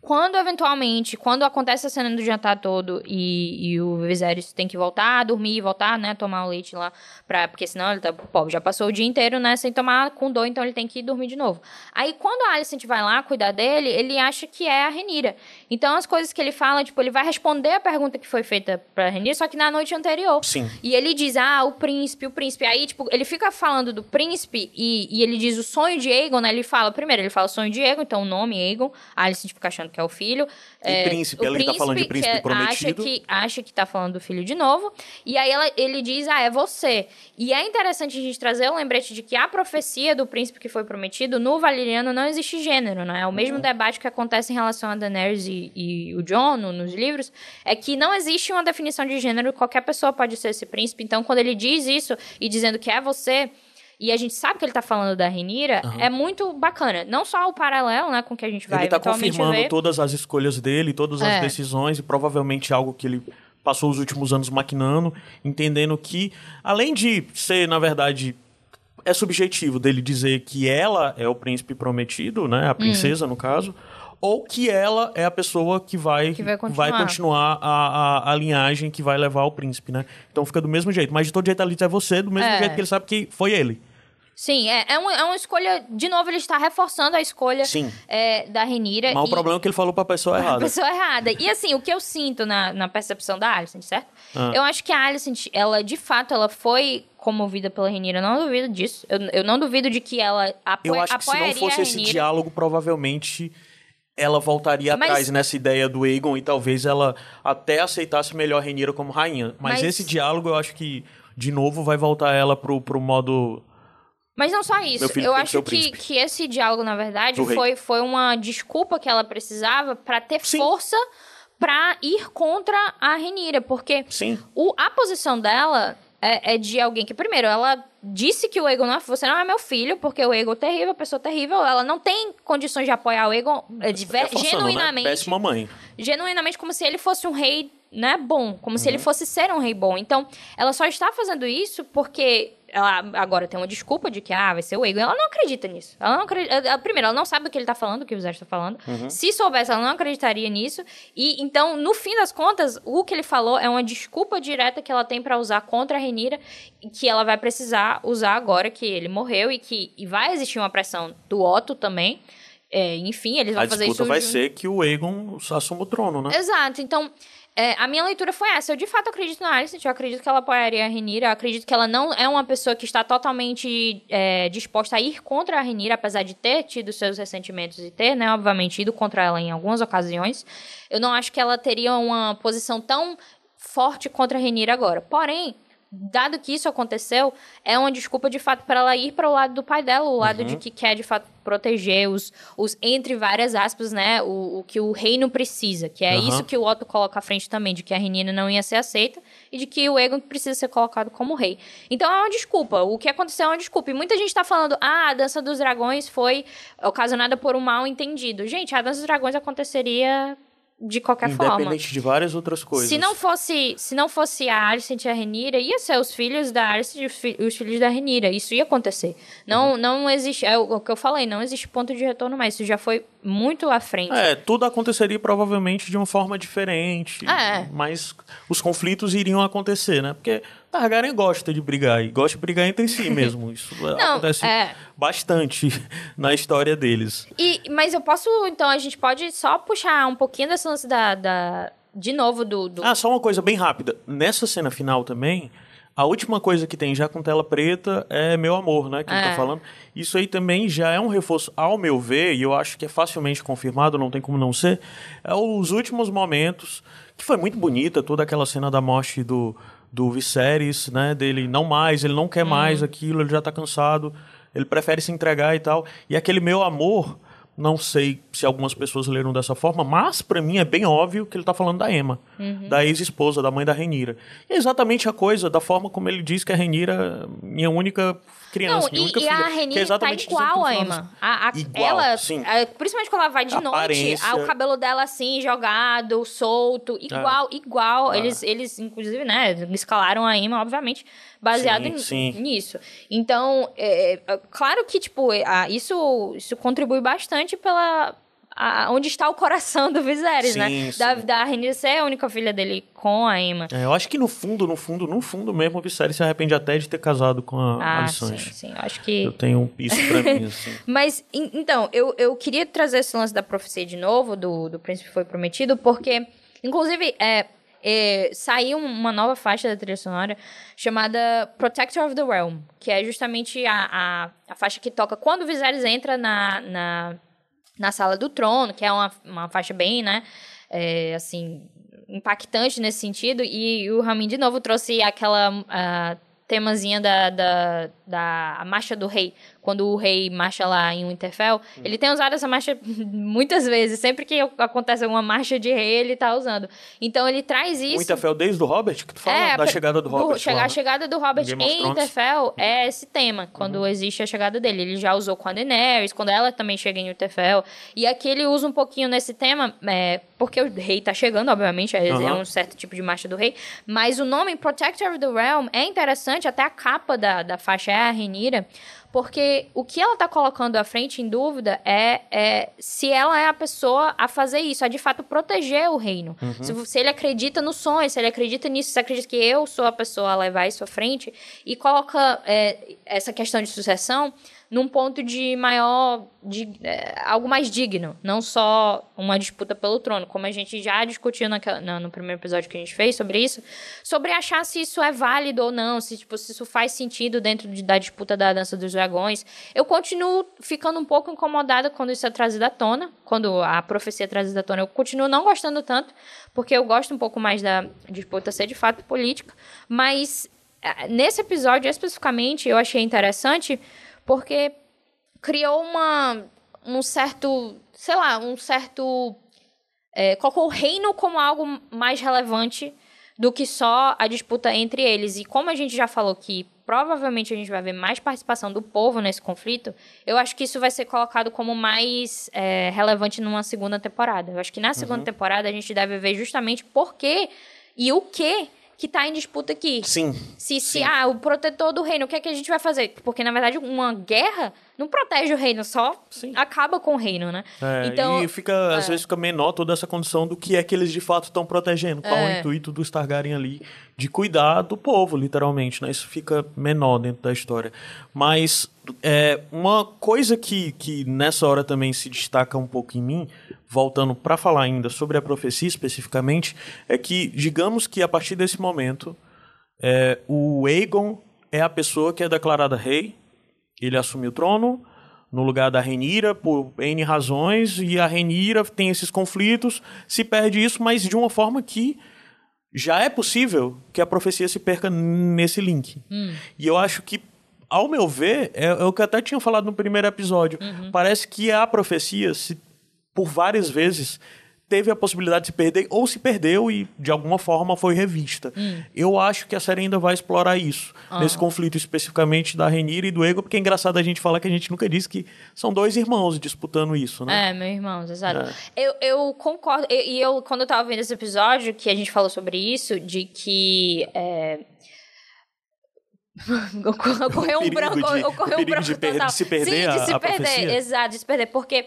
quando eventualmente, quando acontece a cena do jantar todo e, e o Viserys tem que voltar a dormir, voltar, né, tomar o leite lá, pra, porque senão ele tá pobre, já passou o dia inteiro, né, sem tomar com dor, então ele tem que dormir de novo. Aí quando a Alicent vai lá cuidar dele, ele acha que é a Renira. Então as coisas que ele fala, tipo, ele vai responder a pergunta que foi feita pra Renira, só que na noite anterior. Sim. E ele diz, ah, o príncipe, o príncipe. Aí, tipo, ele fica falando do príncipe e, e ele diz o sonho de Aegon, né, ele fala, primeiro, ele fala o sonho de Aegon, então o nome Aegon, a Alicent fica achando que é o filho. E é, príncipe, ela está falando de príncipe que prometido. Acha que, acha que tá falando do filho de novo. E aí ela, ele diz, ah, é você. E é interessante a gente trazer o lembrete de que a profecia do príncipe que foi prometido, no Valeriano não existe gênero, né? É o mesmo uhum. debate que acontece em relação a Daenerys e, e o Jon nos livros, é que não existe uma definição de gênero, qualquer pessoa pode ser esse príncipe. Então, quando ele diz isso e dizendo que é você e a gente sabe que ele tá falando da Renira, uhum. é muito bacana. Não só o paralelo, né, com que a gente vai Ele tá confirmando ver. todas as escolhas dele, todas é. as decisões, e provavelmente algo que ele passou os últimos anos maquinando, entendendo que, além de ser, na verdade, é subjetivo dele dizer que ela é o príncipe prometido, né, a princesa, hum. no caso, ou que ela é a pessoa que vai, que vai continuar, vai continuar a, a, a, linhagem que vai levar ao príncipe, né? Então fica do mesmo jeito. Mas de todo jeito ali é você, do mesmo é. jeito que ele sabe que foi ele. Sim, é, é, uma, é uma escolha. De novo, ele está reforçando a escolha é, da Renira. Mas e... o problema é que ele falou para a pessoa errada. Pra pessoa errada. E assim, o que eu sinto na, na percepção da Alicent, certo? Ah. Eu acho que a Alicent, ela, de fato, ela foi comovida pela Renira. Eu não duvido disso. Eu, eu não duvido de que ela apoia, Eu acho que se não fosse esse diálogo, provavelmente ela voltaria mas... atrás nessa ideia do Aegon e talvez ela até aceitasse melhor a Renira como rainha. Mas, mas, esse diálogo eu acho que, de novo, vai voltar ela pro, pro modo mas não só isso. Eu acho que, que esse diálogo, na verdade, foi, foi uma desculpa que ela precisava para ter Sim. força para ir contra a Renira. Porque Sim. O, a posição dela é, é, de alguém que, primeiro, ela disse que o Egon não, você não é meu filho, porque o Egon é terrível, pessoa terrível, ela não tem condições de apoiar o Egon é, de, é forçando, né? genuinamente. Né? Péssima mãe. Genuinamente, como se ele fosse um rei né, bom, como uhum. se ele uhum. fosse ser um rei bom. Então, ela só está fazendo isso porque ela agora tem uma desculpa de que ah, vai ser o Egon. Ela não acredita nisso. Ela não acredita, primeiro, ela não sabe do que ele está falando, do que o Zé está falando. Uhum. Se soubesse, ela não acreditaria nisso. E então, no fim das contas, o que ele falou é uma desculpa direta que ela tem para usar contra a Renira, que ela vai precisar usar agora que ele morreu e que e vai existir uma pressão do Otto também. É, enfim, eles vão a fazer isso. A disputa vai ser que o Egon assuma o trono, né? Exato. Então, é, a minha leitura foi essa. Eu de fato acredito na Alicent, eu acredito que ela apoiaria a Renira, eu acredito que ela não é uma pessoa que está totalmente é, disposta a ir contra a Renira, apesar de ter tido seus ressentimentos e ter, né, obviamente, ido contra ela em algumas ocasiões. Eu não acho que ela teria uma posição tão forte contra a Renira agora. Porém, dado que isso aconteceu, é uma desculpa de fato para ela ir para o lado do pai dela, o lado uhum. de que quer de fato proteger os, os entre várias aspas, né, o, o que o reino precisa, que é uhum. isso que o Otto coloca à frente também, de que a Renina não ia ser aceita e de que o Egon precisa ser colocado como rei. Então é uma desculpa, o que aconteceu é uma desculpa. E muita gente está falando, ah, a Dança dos Dragões foi ocasionada por um mal entendido. Gente, a Dança dos Dragões aconteceria de qualquer Independente forma. Independente de várias outras coisas. Se não fosse, se não fosse a Alicent e a Renira, ia ser os filhos da Alicent e os, fi os filhos da Renira. Isso ia acontecer. Não, uhum. não existe, é o que eu falei, não existe ponto de retorno mais. Isso já foi muito à frente. É, tudo aconteceria provavelmente de uma forma diferente. É. Mas os conflitos iriam acontecer, né? Porque Targaryen gosta de brigar e gosta de brigar entre si [laughs] mesmo. Isso Não, acontece é... bastante [laughs] na história deles. E, mas eu posso, então, a gente pode só puxar um pouquinho dessa lance da, da. De novo, do, do. Ah, só uma coisa bem rápida. Nessa cena final também. A última coisa que tem já com tela preta é Meu Amor, né? Que é. ele tá falando. Isso aí também já é um reforço, ao meu ver, e eu acho que é facilmente confirmado, não tem como não ser. É os últimos momentos, que foi muito bonita, toda aquela cena da morte do, do Viserys, né? Dele não mais, ele não quer uhum. mais aquilo, ele já tá cansado, ele prefere se entregar e tal. E aquele meu amor Não sei se algumas pessoas leram dessa forma, mas para mim é bem óbvio que ele tá falando da Emma, uhum. da ex-esposa, da mãe da Renira. E é exatamente a coisa, da forma como ele diz que a Renira, minha única criança, não, minha única e, filha. E a Renira é tá igual a Emma. A, a, igual, ela, sim. A, principalmente quando ela vai de Aparência. noite, o cabelo dela assim, jogado, solto, igual, ah. igual. Ah. Eles, eles, inclusive, né, escalaram a Emma, obviamente, baseado sim, sim. nisso. Então, é, é, claro que, tipo, é, isso, isso contribui bastante pela a, onde está o coração do Viserys, né? sim, né? Sim. Da, da Rhaenyra ser a única filha dele com a Emma. É, eu acho que no fundo, no fundo, no fundo mesmo, o Viserys se arrepende até de ter casado com a ah, Alicante. Sim, sim, eu acho que... Eu tenho isso pra mim, assim. [laughs] Mas, então, eu, eu queria trazer esse lance da profecia de novo, do, do Príncipe Foi Prometido, porque, inclusive, é, é, saiu uma nova faixa da trilha sonora chamada Protector of the Realm, que é justamente a, a, a faixa que toca quando o Viserys entra na, na na Sala do Trono, que é uma, uma faixa bem, né, é, assim, impactante nesse sentido. E o Ramin, de novo, trouxe aquela uh, temazinha da, da, da Marcha do Rei, quando o rei marcha lá em Winterfell, hum. ele tem usado essa marcha [laughs] muitas vezes. Sempre que acontece alguma marcha de rei, ele tá usando. Então ele traz isso. Winterfell desde o Robert, que tu fala? É, da chegada do Robert. Do, chegar, a chegada do Robert em Winterfell é esse tema, quando uhum. existe a chegada dele. Ele já usou com a Daenerys, quando ela também chega em Winterfell. E aqui ele usa um pouquinho nesse tema, é, porque o rei tá chegando, obviamente, é, uhum. é, um certo tipo de marcha do rei. Mas o nome Protector of the Realm é interessante, até a capa da, da faixa é a Renira porque o que ela está colocando à frente em dúvida é, é, se ela é a pessoa a fazer isso, a de fato proteger o reino. Uhum. Se, se, ele acredita no sonho, se ele acredita nisso, se acredita que eu sou a pessoa a levar isso à frente e coloca é, essa questão de sucessão num ponto de maior. De, é, algo mais digno, não só uma disputa pelo trono, como a gente já discutiu naquela, no, primeiro episódio que a gente fez sobre isso, sobre achar se isso é válido ou não, se, tipo, se isso faz sentido dentro de, da disputa da dança dos dragões. Eu continuo ficando um pouco incomodada quando isso é trazido à tona, quando a profecia é trazida à tona. Eu continuo não gostando tanto, porque eu gosto um pouco mais da disputa ser de fato política, mas é, nesse episódio especificamente eu achei interessante porque criou uma, um certo, sei lá, um certo. É, colocou o reino como algo mais relevante do que só a disputa entre eles. E como a gente já falou que provavelmente a gente vai ver mais participação do povo nesse conflito, eu acho que isso vai ser colocado como mais é, relevante numa segunda temporada. Eu acho que na segunda uhum. temporada a gente deve ver justamente por quê e o que que está em disputa aqui. Sim. Se, se sim. ah, o protetor do reino, o que é que a gente vai fazer? Porque, na verdade, uma guerra não protege o reino, só sim. acaba com o reino, né? É, então, e fica, é. às vezes fica menor toda essa condição do que é que eles de fato estão protegendo. Qual é. o intuito dos Targaryen ali de cuidar do povo, literalmente, né? Isso fica menor dentro da história. Mas é, uma coisa que, que nessa hora também se destaca um pouco em mim voltando para falar ainda sobre a profecia especificamente, é que, digamos que a partir desse momento, é, o Aegon é a pessoa que é declarada rei, ele assume o trono no lugar da Renira por N razões, e a Renira tem esses conflitos, se perde isso, mas de uma forma que já é possível que a profecia se perca nesse link. Hum. E eu acho que ao meu ver, é, é, o que eu até tinha falado no primeiro episódio. Uhum. Parece que a profecia se por várias vezes teve a possibilidade de se perder ou se perdeu e de alguma forma foi revista. Hum. Eu acho que a série ainda vai explorar isso, uhum. nesse conflito especificamente da Renira e do Ego, porque é engraçado a gente falar que a gente nunca disse que são dois irmãos disputando isso, né? É, meus irmãos, exato. É. Eu, eu concordo, e eu, quando eu tava vendo esse episódio, que a gente falou sobre isso, de que... É... [laughs] ocorreu um branco, de, ocorreu um branco de, total. de se perder Sim, de se a, a perder, profecia. exato, de se perder, porque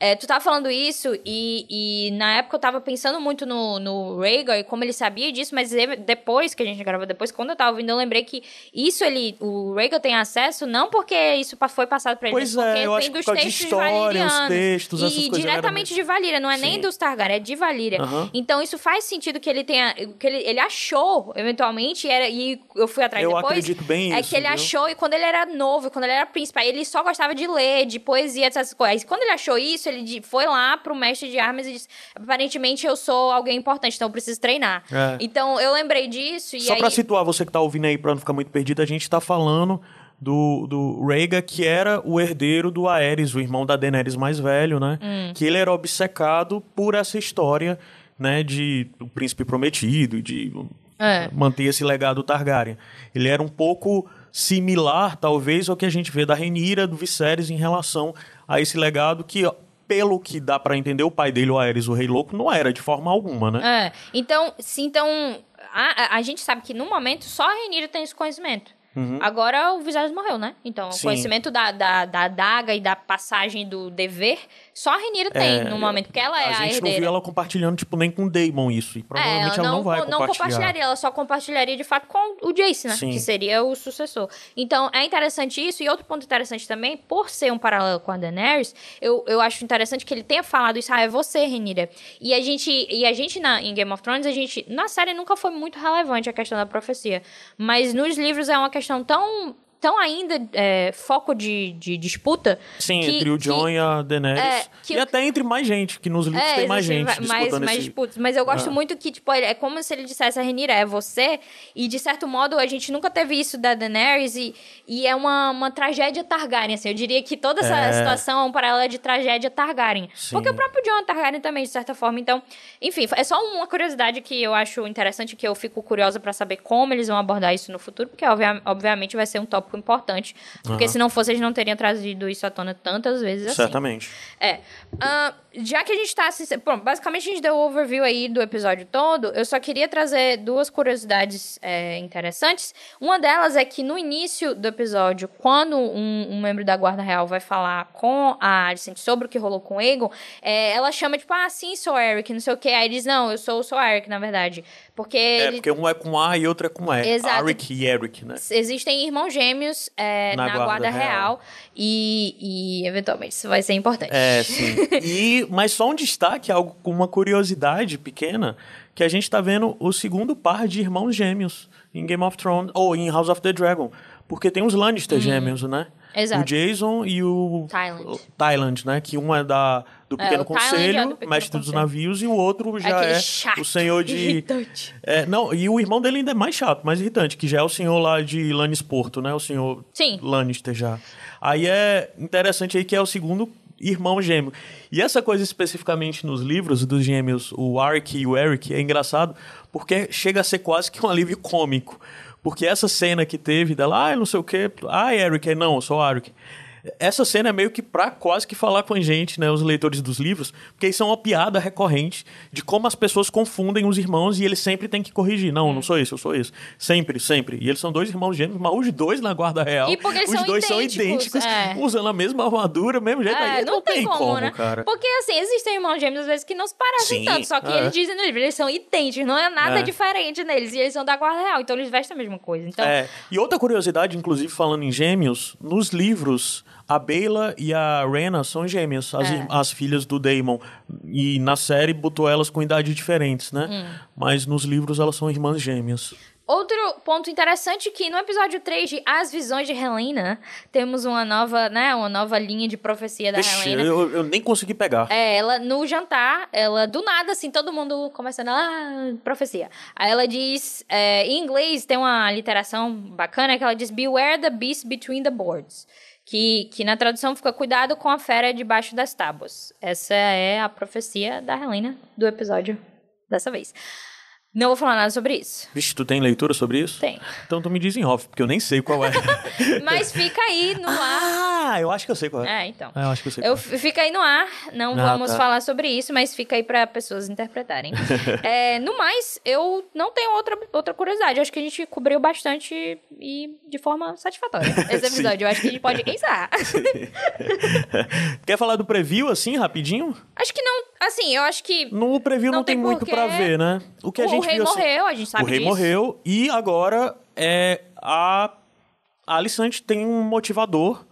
é, tu tava falando isso e, e, na época eu tava pensando muito no, no Rhaegar e como ele sabia disso, mas depois que a gente gravou depois, quando eu tava ouvindo, eu lembrei que isso ele, o Rhaegar tem acesso não porque isso foi passado pra ele, pois é, eu tem acho dos que textos de história, os textos, e, e diretamente de Valíria, não é Sim. nem dos Targaryen, é de Valíria. Uhum. Então isso faz sentido que ele tenha, que ele, ele achou eventualmente e, era, e eu fui atrás eu depois. Eu acredito bem É isso, que ele viu? achou e quando ele era novo, quando ele era príncipe, ele só gostava de ler, de poesia, essas coisas. Quando ele achou isso, ele foi lá pro mestre de armas e disse: aparentemente eu sou alguém importante, então eu preciso treinar. É. Então eu lembrei disso e Só aí... pra situar você que tá ouvindo aí, pra não ficar muito perdido, a gente tá falando do, do Rhaegar, que era o herdeiro do Aerys, o irmão da Daenerys mais velho, né? Que ele era obcecado por essa história, né, de o príncipe prometido, de É. manter esse legado Targaryen. Ele era um pouco similar, talvez, ao que a gente vê da Rhaenyra, do Viserys em relação a esse legado que, pelo que dá pra entender, o pai dele, o Aerys, o Rei Louco, não era de forma alguma, né? É, então, se, então a, a- gente sabe que no momento só a Renira tem esse conhecimento. Agora o Viserys morreu, né? Então, Uhum. Sim. o conhecimento da, da, da adaga e da passagem do dever, só a Renira tem no momento, porque ela é a, a gente não herdeira. viu ela compartilhando, tipo, nem com o Daemon isso. E provavelmente É, ela não, vai não compartilhar. compartilharia, ela só compartilharia de fato com o Jace, né? Sim. Que seria o sucessor. Então, é interessante isso. E outro ponto interessante também, por ser um paralelo com a Daenerys, eu, eu acho interessante que ele tenha falado isso, ah, é você, Renira. E a gente, e a gente na, em Game of Thrones, a gente, na série nunca foi muito relevante a questão da profecia. Mas nos livros é uma questão tão. Tão ainda é, foco de, de disputa. Sim, que- entre o que- John e a Daenerys. é, que e até entre mais gente, que nos livros tem mais gente mais, disputando mais esse... disputas. Mas eu gosto Ah. muito que, tipo, é como se ele dissesse a Renira é você. E, de certo modo, a gente nunca teve isso da Daenerys. E, e é uma, uma tragédia Targaryen, assim. Eu diria que toda essa É. situação é um paralelo de tragédia Targaryen. Sim. Porque o próprio John é Targaryen também, de certa forma. Então, enfim, é só uma curiosidade que eu acho interessante, que eu fico curiosa pra saber como eles vão abordar isso no futuro. Porque, obvia- obviamente, vai ser um tópico importante. Porque Aham. se não fosse, eles não teriam trazido isso à tona tantas vezes assim. Certamente. É. Ah, já que a gente tá. assist- Bom, basicamente a gente deu o overview aí do episódio todo. Eu só queria trazer duas curiosidades é, interessantes. Uma delas é que no início do episódio, quando um, um membro da Guarda Real vai falar com a Alicent sobre o que rolou com o Egon, é, ela chama, tipo, ah, sim, sou Eric, não sei o quê. Aí diz, não, eu sou, sou Eric, na verdade. Porque É, ele. porque um é com A e outro é com E. Exato. Arik e Eric, né? Existem irmãos gêmeos é, Na na, Guarda Guarda, Real. Real, e, e eventualmente isso vai ser importante. É, sim. E, mas só um destaque, algo com uma curiosidade pequena, que a gente tá vendo o segundo par de irmãos gêmeos em Game of Thrones, ou em House of the Dragon. Porque tem os Lannister gêmeos, né? Exato. O Jason e o Tyland. o Tyland, né? Que um é da, do É, Pequeno o é Conselho, do Pequeno mestre dos Conselho. navios, e o outro já Aquele é chato, o senhor de... irritante. É, não, e o irmão dele ainda é mais chato, mais irritante, que já é o senhor lá de Lannisporto, né? O senhor Sim. Lannister já. Aí é interessante aí que é o segundo irmão gêmeo. E essa coisa especificamente nos livros dos gêmeos, o Ark e o Eric, é engraçado porque chega a ser quase que um alívio cômico. Porque essa cena que teve dela, ah, não sei o quê, ah, Eric, não, eu sou Arik. Essa cena é meio que pra quase que falar com a gente, né, os leitores dos livros, porque isso é uma piada recorrente de como as pessoas confundem os irmãos e eles sempre têm que corrigir. Não, eu não sou esse, eu sou esse. Sempre, sempre. E eles são dois irmãos gêmeos, mas os dois na guarda real. E porque eles os são dois são idênticos, idênticos, é. usando a mesma armadura, mesmo jeito. É, aí não, tem como, né? cara. Porque, assim, existem irmãos gêmeos, às vezes, que não se parecem Sim, tanto. Só que é. eles dizem no livro, eles são idênticos, não é nada É. diferente neles. E eles são da Guarda Real, então eles vestem a mesma coisa. Então, É, e outra curiosidade, inclusive falando em gêmeos, nos livros, a Bela e a Rena são gêmeas, as, É. as filhas do Daemon. E na série botou elas com idades diferentes, né? Hum. Mas nos livros elas são irmãs gêmeas. Outro ponto interessante é que no episódio 3 de As Visões de Helena, temos uma nova, né, uma nova linha de profecia da Vixe, Helena. eu, eu nem consegui pegar. É, ela no jantar, ela do nada, assim, todo mundo começando, ah, profecia. Aí ela diz, é, em inglês tem uma literação bacana que ela diz, Beware the beast between the boards. Que, que na tradução fica cuidado com a fera debaixo das tábuas. Essa é a profecia da Helena do episódio dessa vez. Não vou falar nada sobre isso. Vixe, tu tem leitura sobre isso? Tem. Então tu me diz em off, porque eu nem sei qual é. [laughs] Mas fica aí no ar. ah, eu acho que eu sei qual é. É, então. Ah, eu acho que eu sei Eu, qual é. fica aí no ar, não Ah, vamos tá. falar sobre isso, mas fica aí para pessoas interpretarem. [laughs] É, no mais, eu não tenho outra, outra curiosidade. Eu acho que a gente cobriu bastante e de forma satisfatória [laughs] esse episódio. Eu acho que a gente pode encerrar. Quer falar do preview assim, rapidinho? acho que não. Assim, eu acho que. No preview não, Não tem, tem muito pra ver, né? O que a gente rei morreu, a gente sabe o rei disso. morreu e agora é a a Alicante tem um motivador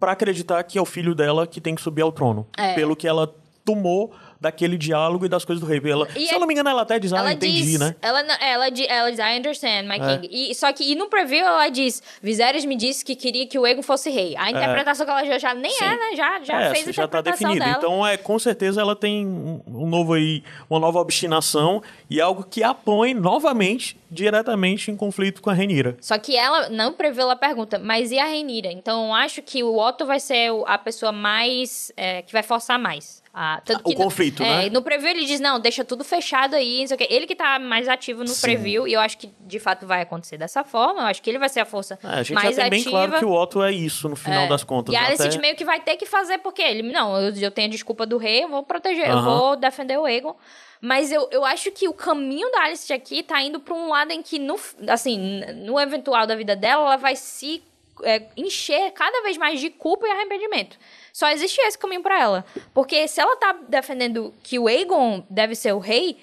pra acreditar que é o filho dela que tem que subir ao trono, É. pelo que ela tomou daquele diálogo e das coisas do rei. Ela, E se é- eu não me engano, ela até diz, ah, Ela entendi, diz, né? ela, ela, ela diz, I understand, my É. king. E, só que e no preview ela diz, Viserys me disse que queria que o Aegon fosse rei. A interpretação que ela já, nem Sim. é, né? Já, já é, fez a já tá interpretação definido. dela. Então, é, com certeza ela tem um, novo aí, uma nova obstinação e algo que a põe novamente diretamente em conflito com a Renira. Só que ela, não prevê, ela pergunta, mas e a Renira? Então eu acho que o Otto vai ser a pessoa mais. é, que vai forçar mais. Ah, O que no- conflito, é, né? No preview ele diz, não, deixa tudo fechado aí, não sei o quê. Ele que tá mais ativo no Sim. preview, e eu acho que de fato vai acontecer dessa forma. Eu acho que ele vai ser a força É, a gente mais já tem bem ativa. claro que o Otto é isso no final É. das contas. E a né? Alicent Até- meio que vai ter que fazer, porque ele, não, eu, eu tenho a desculpa do rei, eu vou proteger, eu vou defender o Aegon. Mas eu, eu acho que o caminho da Alicent aqui tá indo pra um lado em que, no, assim, no eventual da vida dela, ela vai se é, encher cada vez mais de culpa e arrependimento. Só existe esse caminho pra ela. Porque se ela tá defendendo que o Aegon deve ser o rei,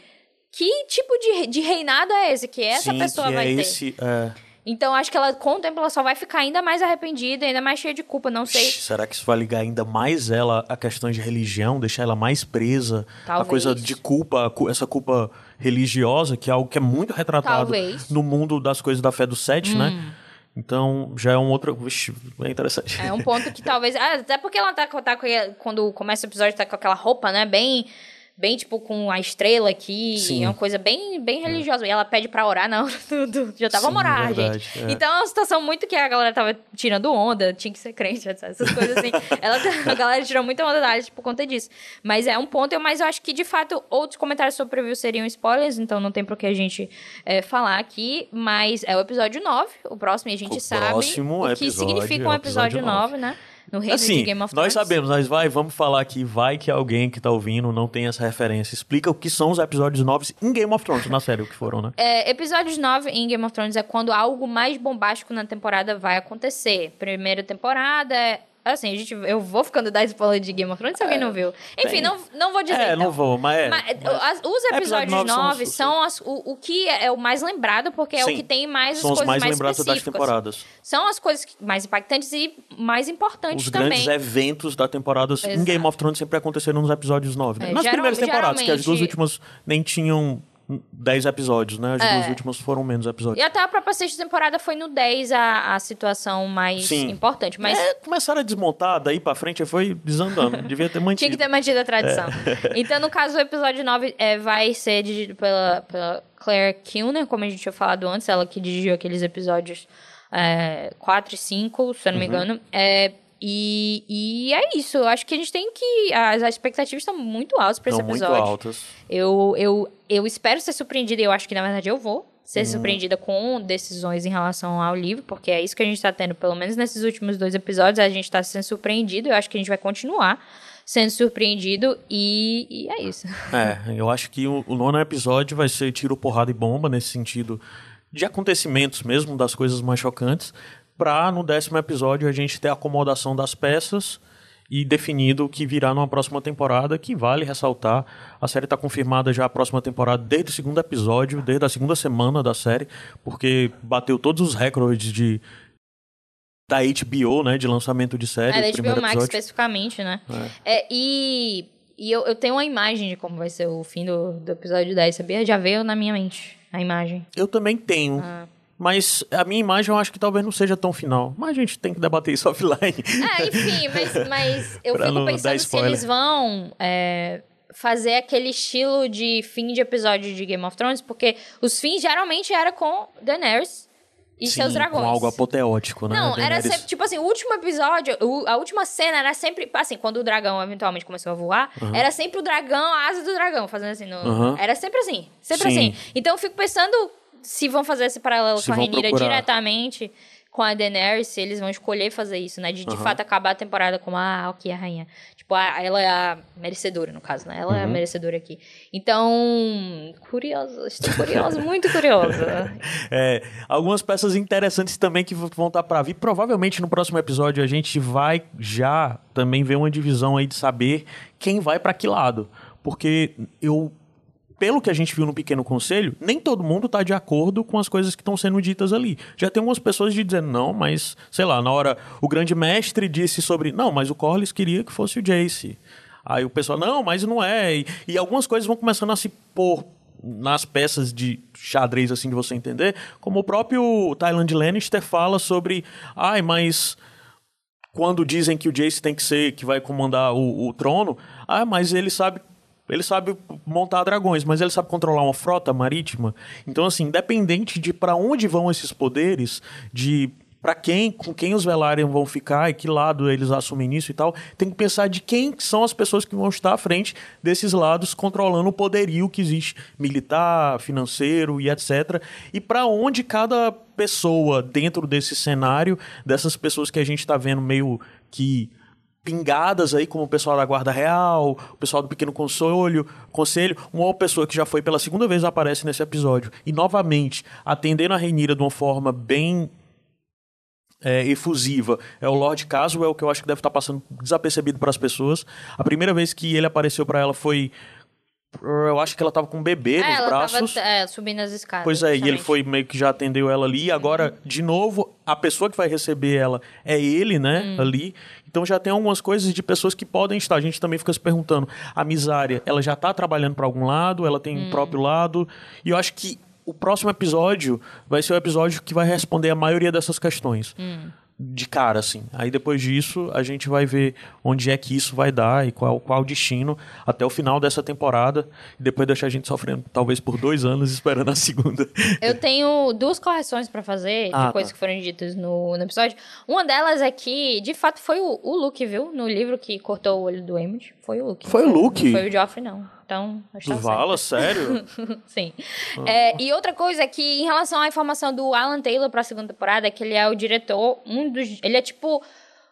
que tipo de, de reinado é esse que essa Sim, pessoa que vai é ter? esse, é, Então acho que ela, com o tempo, ela só vai ficar ainda mais arrependida, ainda mais cheia de culpa. Não sei. Será que isso vai ligar ainda mais ela a questões de religião, deixar ela mais presa? A Talvez. coisa de culpa, a cu- essa culpa religiosa, que é algo que é muito retratado Talvez. no mundo das coisas da fé do sete, né? Então já é um outro. Vixe, é interessante. É um ponto que talvez. Ah, até porque ela tá, tá. Quando começa o episódio, tá com aquela roupa, né? Bem. Bem, tipo, com a estrela aqui. Sim. É uma coisa bem, bem religiosa. E ela pede pra orar na [laughs] hora do. do já tava Sim, morar, verdade, gente. é. Então é uma situação muito que a galera tava tirando onda, tinha que ser crente, etc. Essas coisas assim. [laughs] ela, a galera tirou muita onda da Alice por conta disso. Mas é um ponto, eu- mas eu acho que, de fato, outros comentários sobre o preview seriam spoilers, então não tem por que a gente é, falar aqui. Mas é o episódio 9, o próximo, e a gente O sabe próximo o que episódio significa um é episódio, episódio 9, né? No reino Assim, de Game of nós Thrones. sabemos, nós vai, vamos falar aqui, vai que alguém que tá ouvindo não tem essa referência. Explica o que são os episódios novos em Game of Thrones, na série, o que foram, né? É, episódios 9 em Game of Thrones é quando algo mais bombástico na temporada vai acontecer. Primeira temporada é. Assim, a gente, eu vou ficando dar spoiler de Game of Thrones se alguém não viu. Enfim, tem. não, não vou dizer. É, então. não vou, mas é. Mas, mas- as- os episódio episódios nove são 9 os- são, as- o, o que é o mais lembrado, porque é o Sim, que tem mais são as os coisas mais mais, lembrados das temporadas. São as coisas mais impactantes e mais importantes Os também. grandes eventos da temporada em Exato. Game of Thrones sempre aconteceram nos episódios 9. Né? É, Nas geral- primeiras temporadas, que as duas últimas nem tinham 10 episódios, né? As É. duas últimas foram menos E episódios. até a própria sexta temporada foi no 10 a, a situação mais Sim. importante. Mas É, começaram a desmontar, daí pra frente foi desandando. [laughs] Devia ter mantido. Tinha que ter mantido a tradição. É. Então, no caso, o episódio 9 é, vai ser dirigido pela, pela Claire Kilner, como a gente tinha falado antes, ela que dirigiu aqueles episódios é, 4 e 5, se eu Uhum. não me engano. É, e, e é isso, eu acho que a gente tem que. As, as expectativas estão muito altas pra esse Estão muito episódio. altas. Eu, eu, eu espero ser surpreendida e eu acho que, na verdade, eu vou ser Uhum. surpreendida com decisões em relação ao livro, porque é isso que a gente tá tendo, pelo menos nesses últimos dois episódios, a gente tá sendo surpreendido. Eu acho que a gente vai continuar sendo surpreendido e, e é isso. [laughs] É, eu acho que o, o nono episódio vai ser tiro, porrada e bomba, nesse sentido de acontecimentos mesmo, das coisas mais chocantes, pra no décimo episódio a gente ter a acomodação das peças e definido o que virá numa próxima temporada, que vale ressaltar, a série está confirmada já a próxima temporada desde o segundo episódio, desde a segunda semana da série, porque bateu todos os recordes de da HBO, né, de lançamento de série, É, da HBO Max episódio. especificamente, né? É, e e eu, eu tenho uma imagem de como vai ser o fim do, do episódio 10, sabia? Já veio na minha mente a imagem. Eu também tenho. Ah. Mas a minha imagem eu acho que talvez não seja tão final. Mas a gente tem que debater isso [laughs] offline. É, enfim, mas, mas eu fico pensando se eles vão é, fazer aquele estilo de fim de episódio de Game of Thrones, porque os fins geralmente era com Daenerys e Sim, seus dragões. Com algo apoteótico, né? Não, era sempre, tipo assim, o último episódio, o- a última cena era sempre, assim, quando o dragão eventualmente começou a voar, era sempre o dragão, a asa do dragão, fazendo assim, no- Uhum. era sempre assim, sempre Sim. assim. Então eu fico pensando se vão fazer esse paralelo Se com a Renira procurar. diretamente com a Daenerys, se eles vão escolher fazer isso, né, de de Uhum. fato acabar a temporada como, ah, ok, a rainha. Tipo, a- ela é a merecedora, no caso, né, ela Uhum. é a merecedora aqui. Então, curiosa, estou curiosa, muito curiosa. [laughs] É, algumas peças interessantes também que vão estar para vir. Provavelmente no próximo episódio a gente vai já também ver uma divisão aí de saber quem vai para que lado. Porque eu. Pelo que a gente viu no Pequeno Conselho, nem todo mundo tá de acordo com as coisas que estão sendo ditas ali. Já tem algumas pessoas de dizendo, não, mas, sei lá, na hora o grande mestre disse sobre, não, mas o Corlys queria que fosse o Jace. Aí o pessoal, não, mas não é. E, e algumas coisas vão começando a se pôr nas peças de xadrez, assim, de você entender, como o próprio Thailand Lannister fala sobre, ai, mas quando dizem que o Jace tem que ser, que vai comandar o, o trono, ah, mas ele sabe ele sabe montar dragões, mas ele sabe controlar uma frota marítima. Então, assim, independente de para onde vão esses poderes, de para quem, com quem os Velaryon vão ficar e que lado eles assumem isso e tal, tem que pensar de quem são as pessoas que vão estar à frente desses lados controlando o poderio que existe militar, financeiro e etc. E para onde cada pessoa dentro desse cenário, dessas pessoas que a gente está vendo meio que pingadas aí, como o pessoal da Guarda Real, o pessoal do Pequeno Conselho, Conselho, uma pessoa que já foi pela segunda vez aparece nesse episódio. E novamente, atendendo a Reinira de uma forma bem é, efusiva é o Lord Caswell, que eu acho que deve estar passando desapercebido para as pessoas. A primeira vez que ele apareceu para ela foi eu acho que ela tava com um bebê é, nos ela braços. Tava, é, subindo as escadas. Pois é, e ele foi meio que já atendeu ela ali. E agora, uhum. de novo, a pessoa que vai receber ela é ele, né? Uhum. Ali. Então já tem algumas coisas de pessoas que podem estar. A gente também fica se perguntando: a Misária, ela já tá trabalhando para algum lado? Ela tem um uhum. próprio lado? E eu acho que o próximo episódio vai ser o episódio que vai responder a maioria dessas questões. Hum. De cara, assim. Aí depois disso, a gente vai ver onde é que isso vai dar e qual, qual o destino até o final dessa temporada. E depois deixar a gente sofrendo, talvez por dois anos, esperando a segunda. Eu tenho duas correções para fazer de ah, coisas tá. que foram ditas no, no, episódio. Uma delas é que, de fato, foi o, o Luke, viu? No livro que cortou o olho do Emmett. Foi o Luke. Foi o Luke? Não foi o Joffrey, não. Então, acho que Vala, sério? [laughs] Sim. Ah. É, e outra coisa é que, em relação à informação do Alan Taylor para a segunda temporada, é que ele é o diretor, um dos. Ele é tipo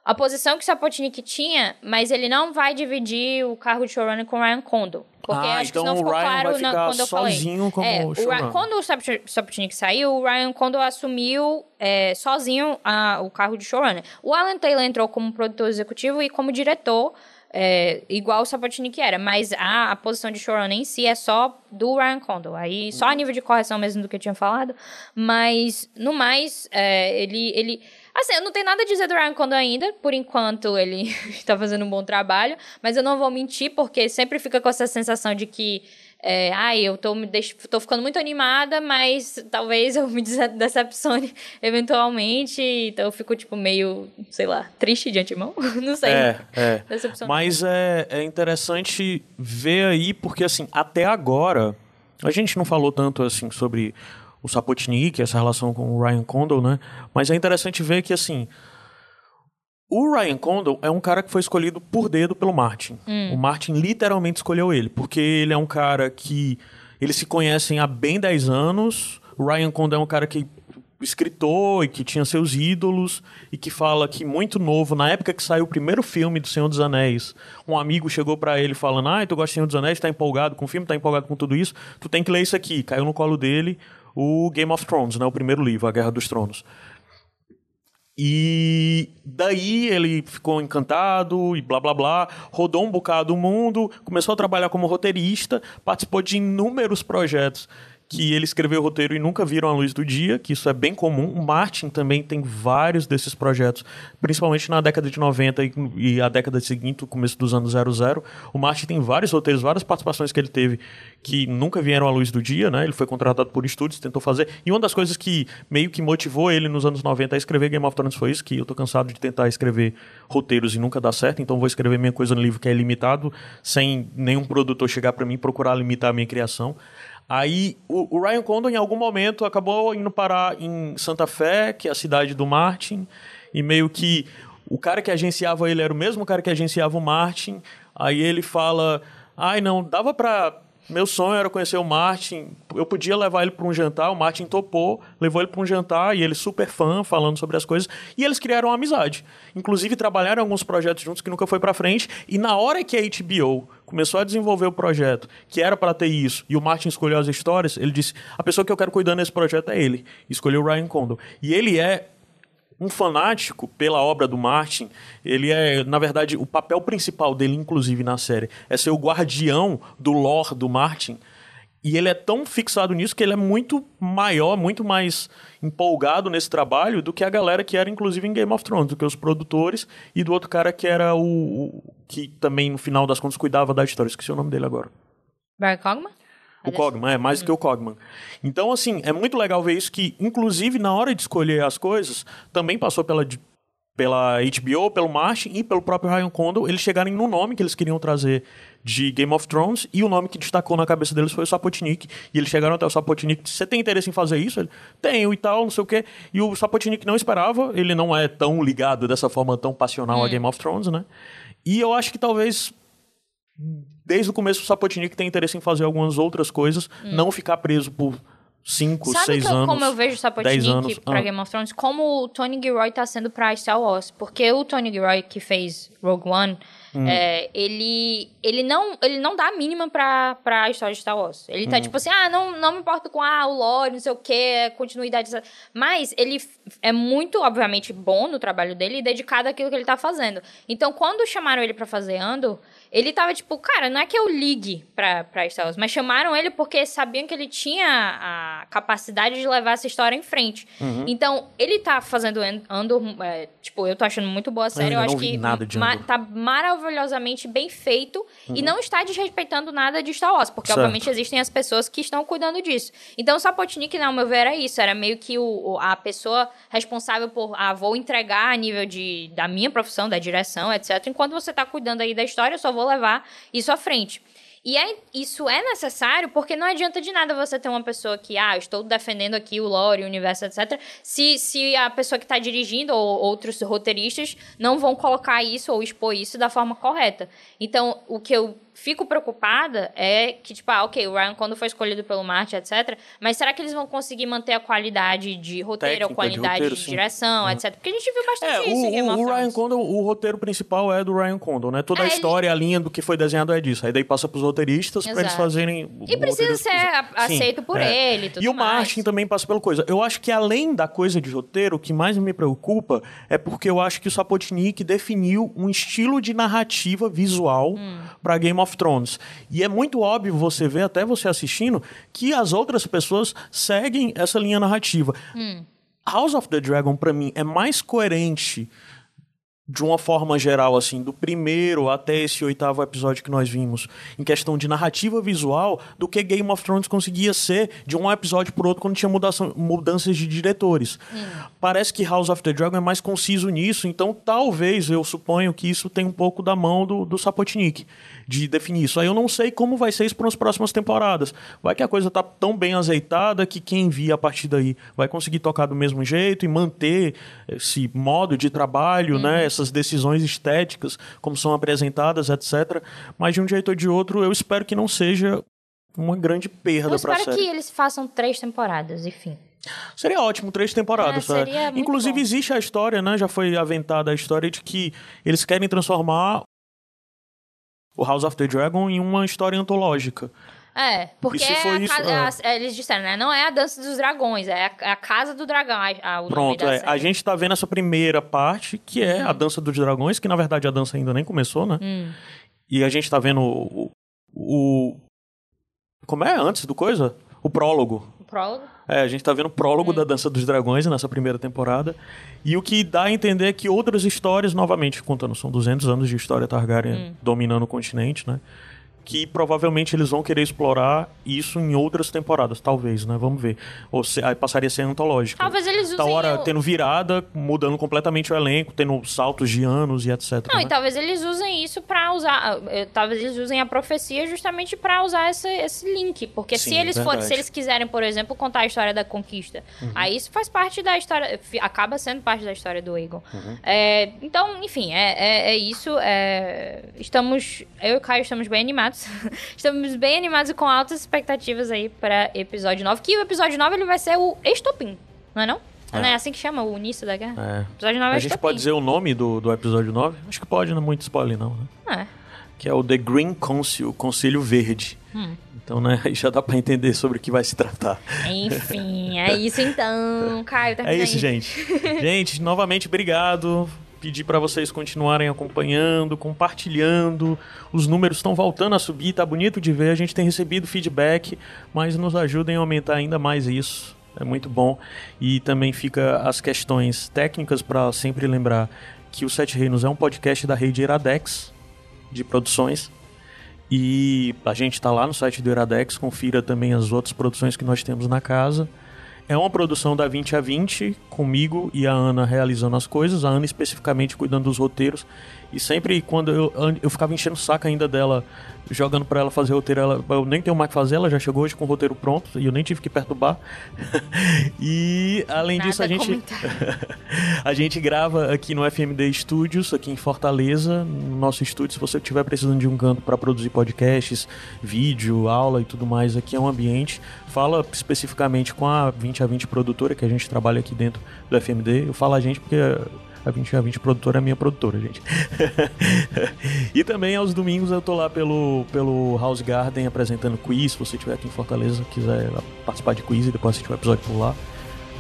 a posição que o Sapotnik tinha, mas ele não vai dividir o cargo de showrunner com o Ryan Condon. Porque ah, acho então que não ficou Ryan claro vai ficar na, quando eu falei. sozinho como é, o Ryan, quando o Sapotnik saiu, o Ryan Condon assumiu é, sozinho a, o cargo de showrunner. O Alan Taylor entrou como produtor executivo e como diretor é, igual o Sabatini era, mas a, a, posição de showrunner em si é só do Ryan Condal. Aí, só a nível de correção mesmo do que eu tinha falado. Mas, no mais, é, ele, ele... Assim, eu não tenho nada a dizer do Ryan Condal ainda. Por enquanto, ele está [laughs] fazendo um bom trabalho. Mas eu não vou mentir, porque sempre fica com essa sensação de que é, ai, eu tô, me deix... tô ficando muito animada, mas talvez eu [laughs] me decepcione eventualmente. Então eu fico, tipo, meio, sei lá, triste de antemão. [laughs] Não sei. É, é. Mas é, é interessante ver aí, porque, assim, até agora, a gente não falou tanto, assim, sobre o Sapotnik, essa relação com o Ryan Condal, né? Mas é interessante ver que, assim, o Ryan Condal é um cara que foi escolhido por dedo pelo Martin. Hum. O Martin literalmente escolheu ele, porque ele é um cara que eles se conhecem há bem 10 anos. O Ryan Condal é um cara que escritor e que tinha seus ídolos e que fala que muito novo, na época que saiu o primeiro filme do Senhor dos Anéis, um amigo chegou para ele falando: "Ah, tu gosta do Senhor dos Anéis, tá empolgado com o filme, tá empolgado com tudo isso, tu tem que ler isso aqui". Caiu no colo dele o Game of Thrones, né, o primeiro livro, A Guerra dos Tronos. E daí ele ficou encantado e blá blá blá, rodou um bocado o mundo, começou a trabalhar como roteirista, participou de inúmeros projetos que ele escreveu o roteiro e nunca viram a luz do dia, que isso é bem comum. O Martin também tem vários desses projetos, principalmente na década de 90 e, e a década seguinte, o começo dos anos 00. O Martin tem vários roteiros, várias participações que ele teve que nunca vieram à luz do dia, né? Ele foi contratado por estúdios, tentou fazer. E uma das coisas que meio que motivou ele nos anos 90 a escrever Game of Thrones foi isso, que eu tô cansado de tentar escrever roteiros e nunca dá certo, então vou escrever minha coisa no livro que é limitado, sem nenhum produtor chegar para mim procurar limitar a minha criação. Aí o, o, Ryan Condon, em algum momento, acabou indo parar em Santa Fé, que é a cidade do Martin, e meio que o cara que agenciava ele era o mesmo cara que agenciava o Martin. Aí ele fala: ai, não, dava pra meu sonho era conhecer o Martin. Eu podia levar ele para um jantar. O Martin topou, levou ele para um jantar e ele super fã, falando sobre as coisas. E eles criaram uma amizade. Inclusive trabalharam em alguns projetos juntos que nunca foi para frente. E na hora que a HBO começou a desenvolver o projeto, que era para ter isso, e o Martin escolheu as histórias, ele disse: a pessoa que eu quero cuidar nesse projeto é ele. Escolheu o Ryan Condon. E ele é um fanático pela obra do Martin, ele é, na verdade, o papel principal dele, inclusive na série, é ser o guardião do lore do Martin. E ele é tão fixado nisso que ele é muito maior, muito mais empolgado nesse trabalho do que a galera que era, inclusive, em Game of Thrones, do que os produtores e do outro cara que era o. o que também, no final das contas, cuidava da história. Esqueci o nome dele agora. Barry Cogman? O Cogman, é mais do que o Cogman. Então, assim, é muito legal ver isso que, inclusive, na hora de escolher as coisas, também passou pela, pela HBO, pelo Martin e pelo próprio Ryan Condal, eles chegarem no nome que eles queriam trazer de Game of Thrones e o nome que destacou na cabeça deles foi o Sapotnik. E eles chegaram até o Sapotnik, você tem interesse em fazer isso? Ele, tenho e tal, não sei o quê. E o Sapotnik não esperava, ele não é tão ligado dessa forma tão passional hum. a Game of Thrones, né? E eu acho que talvez desde o começo o Sapotnik tem interesse em fazer algumas outras coisas, hum. não ficar preso por 5, 6 anos. como eu vejo o Sapotnik pra ah. Game of Thrones? Como o Tony Gilroy tá sendo pra Star Wars. Porque o Tony Gilroy que fez Rogue One, hum. é, ele, ele, não, ele não dá a mínima pra, pra história de Star Wars. Ele tá hum. tipo assim, ah, não, não me importo com ah, o lore, não sei o que, continuidade. Mas ele é muito, obviamente, bom no trabalho dele e dedicado àquilo que ele tá fazendo. Então, quando chamaram ele pra fazer Ando, ele tava tipo, cara, não é que eu ligue pra, pra Star Wars, mas chamaram ele porque sabiam que ele tinha a capacidade de levar essa história em frente. Uhum. Então, ele tá fazendo Andor, é, tipo, eu tô achando muito boa a série, eu, eu acho que ma tá maravilhosamente bem feito uhum. e não está desrespeitando nada de Star Wars, porque certo. obviamente existem as pessoas que estão cuidando disso. Então, o Sapotnik, ao meu ver, era isso, era meio que o, a pessoa responsável por, ah, vou entregar a nível de, da minha profissão, da direção, etc. Enquanto você tá cuidando aí da história, eu só vou vou levar isso à frente. E é, isso é necessário porque não adianta de nada você ter uma pessoa que, ah, estou defendendo aqui o lore, o universo, etc. Se, se a pessoa que está dirigindo ou outros roteiristas não vão colocar isso ou expor isso da forma correta. Então, o que eu fico preocupada é que, tipo, ah, ok, o Ryan quando foi escolhido pelo Martin, etc. Mas será que eles vão conseguir manter a qualidade de roteiro, Técnica, a qualidade de, roteiro, de direção, uhum. etc? Porque a gente viu bastante é, isso o, em Game o, o Ryan Condon, o roteiro principal é do Ryan Condon, né? Toda é, a história, ele... a linha do que foi desenhado é disso. Aí daí passa pros roteiristas para eles fazerem... E precisa ser aceito Sim, por é. ele tudo E o mais. Martin também passa pela coisa. Eu acho que além da coisa de roteiro, o que mais me preocupa é porque eu acho que o Sapotnik definiu um estilo de narrativa visual hum. para Game of Thrones. E é muito óbvio você ver, até você assistindo, que as outras pessoas seguem essa linha narrativa. Hum. House of the Dragon, para mim, é mais coerente de uma forma geral, assim, do primeiro até esse oitavo episódio que nós vimos, em questão de narrativa visual, do que Game of Thrones conseguia ser de um episódio por outro quando tinha mudação, mudanças de diretores. Hum. Parece que House of the Dragon é mais conciso nisso, então talvez eu suponho que isso tem um pouco da mão do, do Sapotnik de definir isso. Aí eu não sei como vai ser isso para as próximas temporadas. Vai que a coisa tá tão bem azeitada que quem via a partir daí vai conseguir tocar do mesmo jeito e manter esse modo de trabalho, né? uhum. né? Essas decisões estéticas, como são apresentadas, etc. Mas de um jeito ou de outro, eu espero que não seja uma grande perda para a série. Eu espero que eles façam três temporadas, enfim. Seria ótimo, três temporadas. É, seria Inclusive, bom. existe a história, né? Já foi aventada a história de que eles querem transformar o House of the Dragon em uma história antológica. É, porque é isso, casa, é. eles disseram, né? Não é a dança dos dragões, é a, é a casa do dragão. A, a, Pronto, é, a gente tá vendo essa primeira parte, que é hum. a dança dos dragões, que na verdade a dança ainda nem começou, né? Hum. E a gente tá vendo o, o, Como é antes do coisa? O prólogo. O prólogo? É, a gente tá vendo o prólogo hum. da Dança dos Dragões nessa primeira temporada. E o que dá a entender é que outras histórias, novamente, contando, são 200 anos de história Targaryen hum. dominando o continente, né? Que provavelmente eles vão querer explorar isso em outras temporadas, talvez, né? Vamos ver. Ou se, aí passaria a ser antológico. Talvez eles usem... Da hora tendo virada, mudando completamente o elenco, tendo saltos de anos e etc. Não, né? e talvez eles usem isso para usar... Eh, talvez eles usem a profecia justamente para usar esse, esse link. Porque Sim, se eles forem, se eles quiserem, por exemplo, contar a história da conquista, uhum. aí isso faz parte da história... Acaba sendo parte da história do Egon. Uhum. É, então, enfim, é, é, é isso. É, estamos... Eu e o Caio estamos bem animados [laughs] Estamos bem animados e com altas expectativas aí para episódio 9. Que o episódio 9 ele vai ser o estopim, não é não? É. Não é assim que chama o início da guerra? É. Episódio 9 é A gente pode dizer o nome do, do episódio 9? Acho que pode, não é muito spoiler não. Né? É. Que é o The Green Council, Conselho Verde. Hum. Então, né, aí já dá pra entender sobre o que vai se tratar. Enfim, é isso então. Caio, [laughs] tá É isso, gente. [laughs] gente, novamente, obrigado pedir para vocês continuarem acompanhando, compartilhando. Os números estão voltando a subir, tá bonito de ver. A gente tem recebido feedback, mas nos ajudem a aumentar ainda mais isso. É muito bom. E também fica as questões técnicas para sempre lembrar que o Sete Reinos é um podcast da rede Iradex de produções. E a gente está lá no site do Iradex, confira também as outras produções que nós temos na casa. É uma produção da 20 a 20, comigo e a Ana realizando as coisas, a Ana especificamente cuidando dos roteiros. E sempre quando eu, eu ficava enchendo o saco ainda dela jogando para ela fazer roteiro. Ela, eu nem tenho mais que fazer, ela já chegou hoje com o roteiro pronto e eu nem tive que perturbar. [laughs] e além Nada disso, a gente [laughs] a gente grava aqui no FMD Studios, aqui em Fortaleza, no nosso estúdio. Se você estiver precisando de um canto para produzir podcasts, vídeo, aula e tudo mais, aqui é um ambiente. Fala especificamente com a 20 a 20 produtora que a gente trabalha aqui dentro do FMD. Eu falo a gente porque a 20 a 20 produtora é minha produtora, gente. [laughs] e também aos domingos eu tô lá pelo, pelo House Garden apresentando quiz. Se você estiver aqui em Fortaleza, quiser participar de quiz e depois assistir o episódio por lá.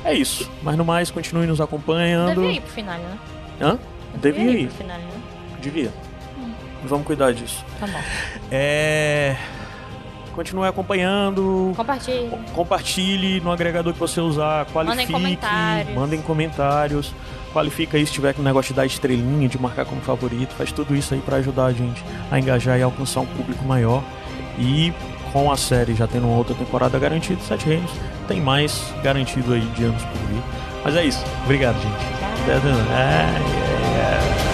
É isso. Mas no mais, continue nos acompanhando. Devia ir pro final, né? Hã? Devia ir. pro final, né? Devia. Vamos cuidar disso. Tá bom. É. Continue acompanhando. Compartilhe. Compartilhe no agregador que você usar. Qualifique. Mandem comentários. Mandem comentários. Qualifica aí se tiver com o negócio de dar estrelinha, de marcar como favorito. Faz tudo isso aí pra ajudar a gente a engajar e alcançar um público maior. E com a série já tendo uma outra temporada garantida, Sete Reinos tem mais garantido aí de anos por vir. Mas é isso. Obrigado, gente. Até- é, é.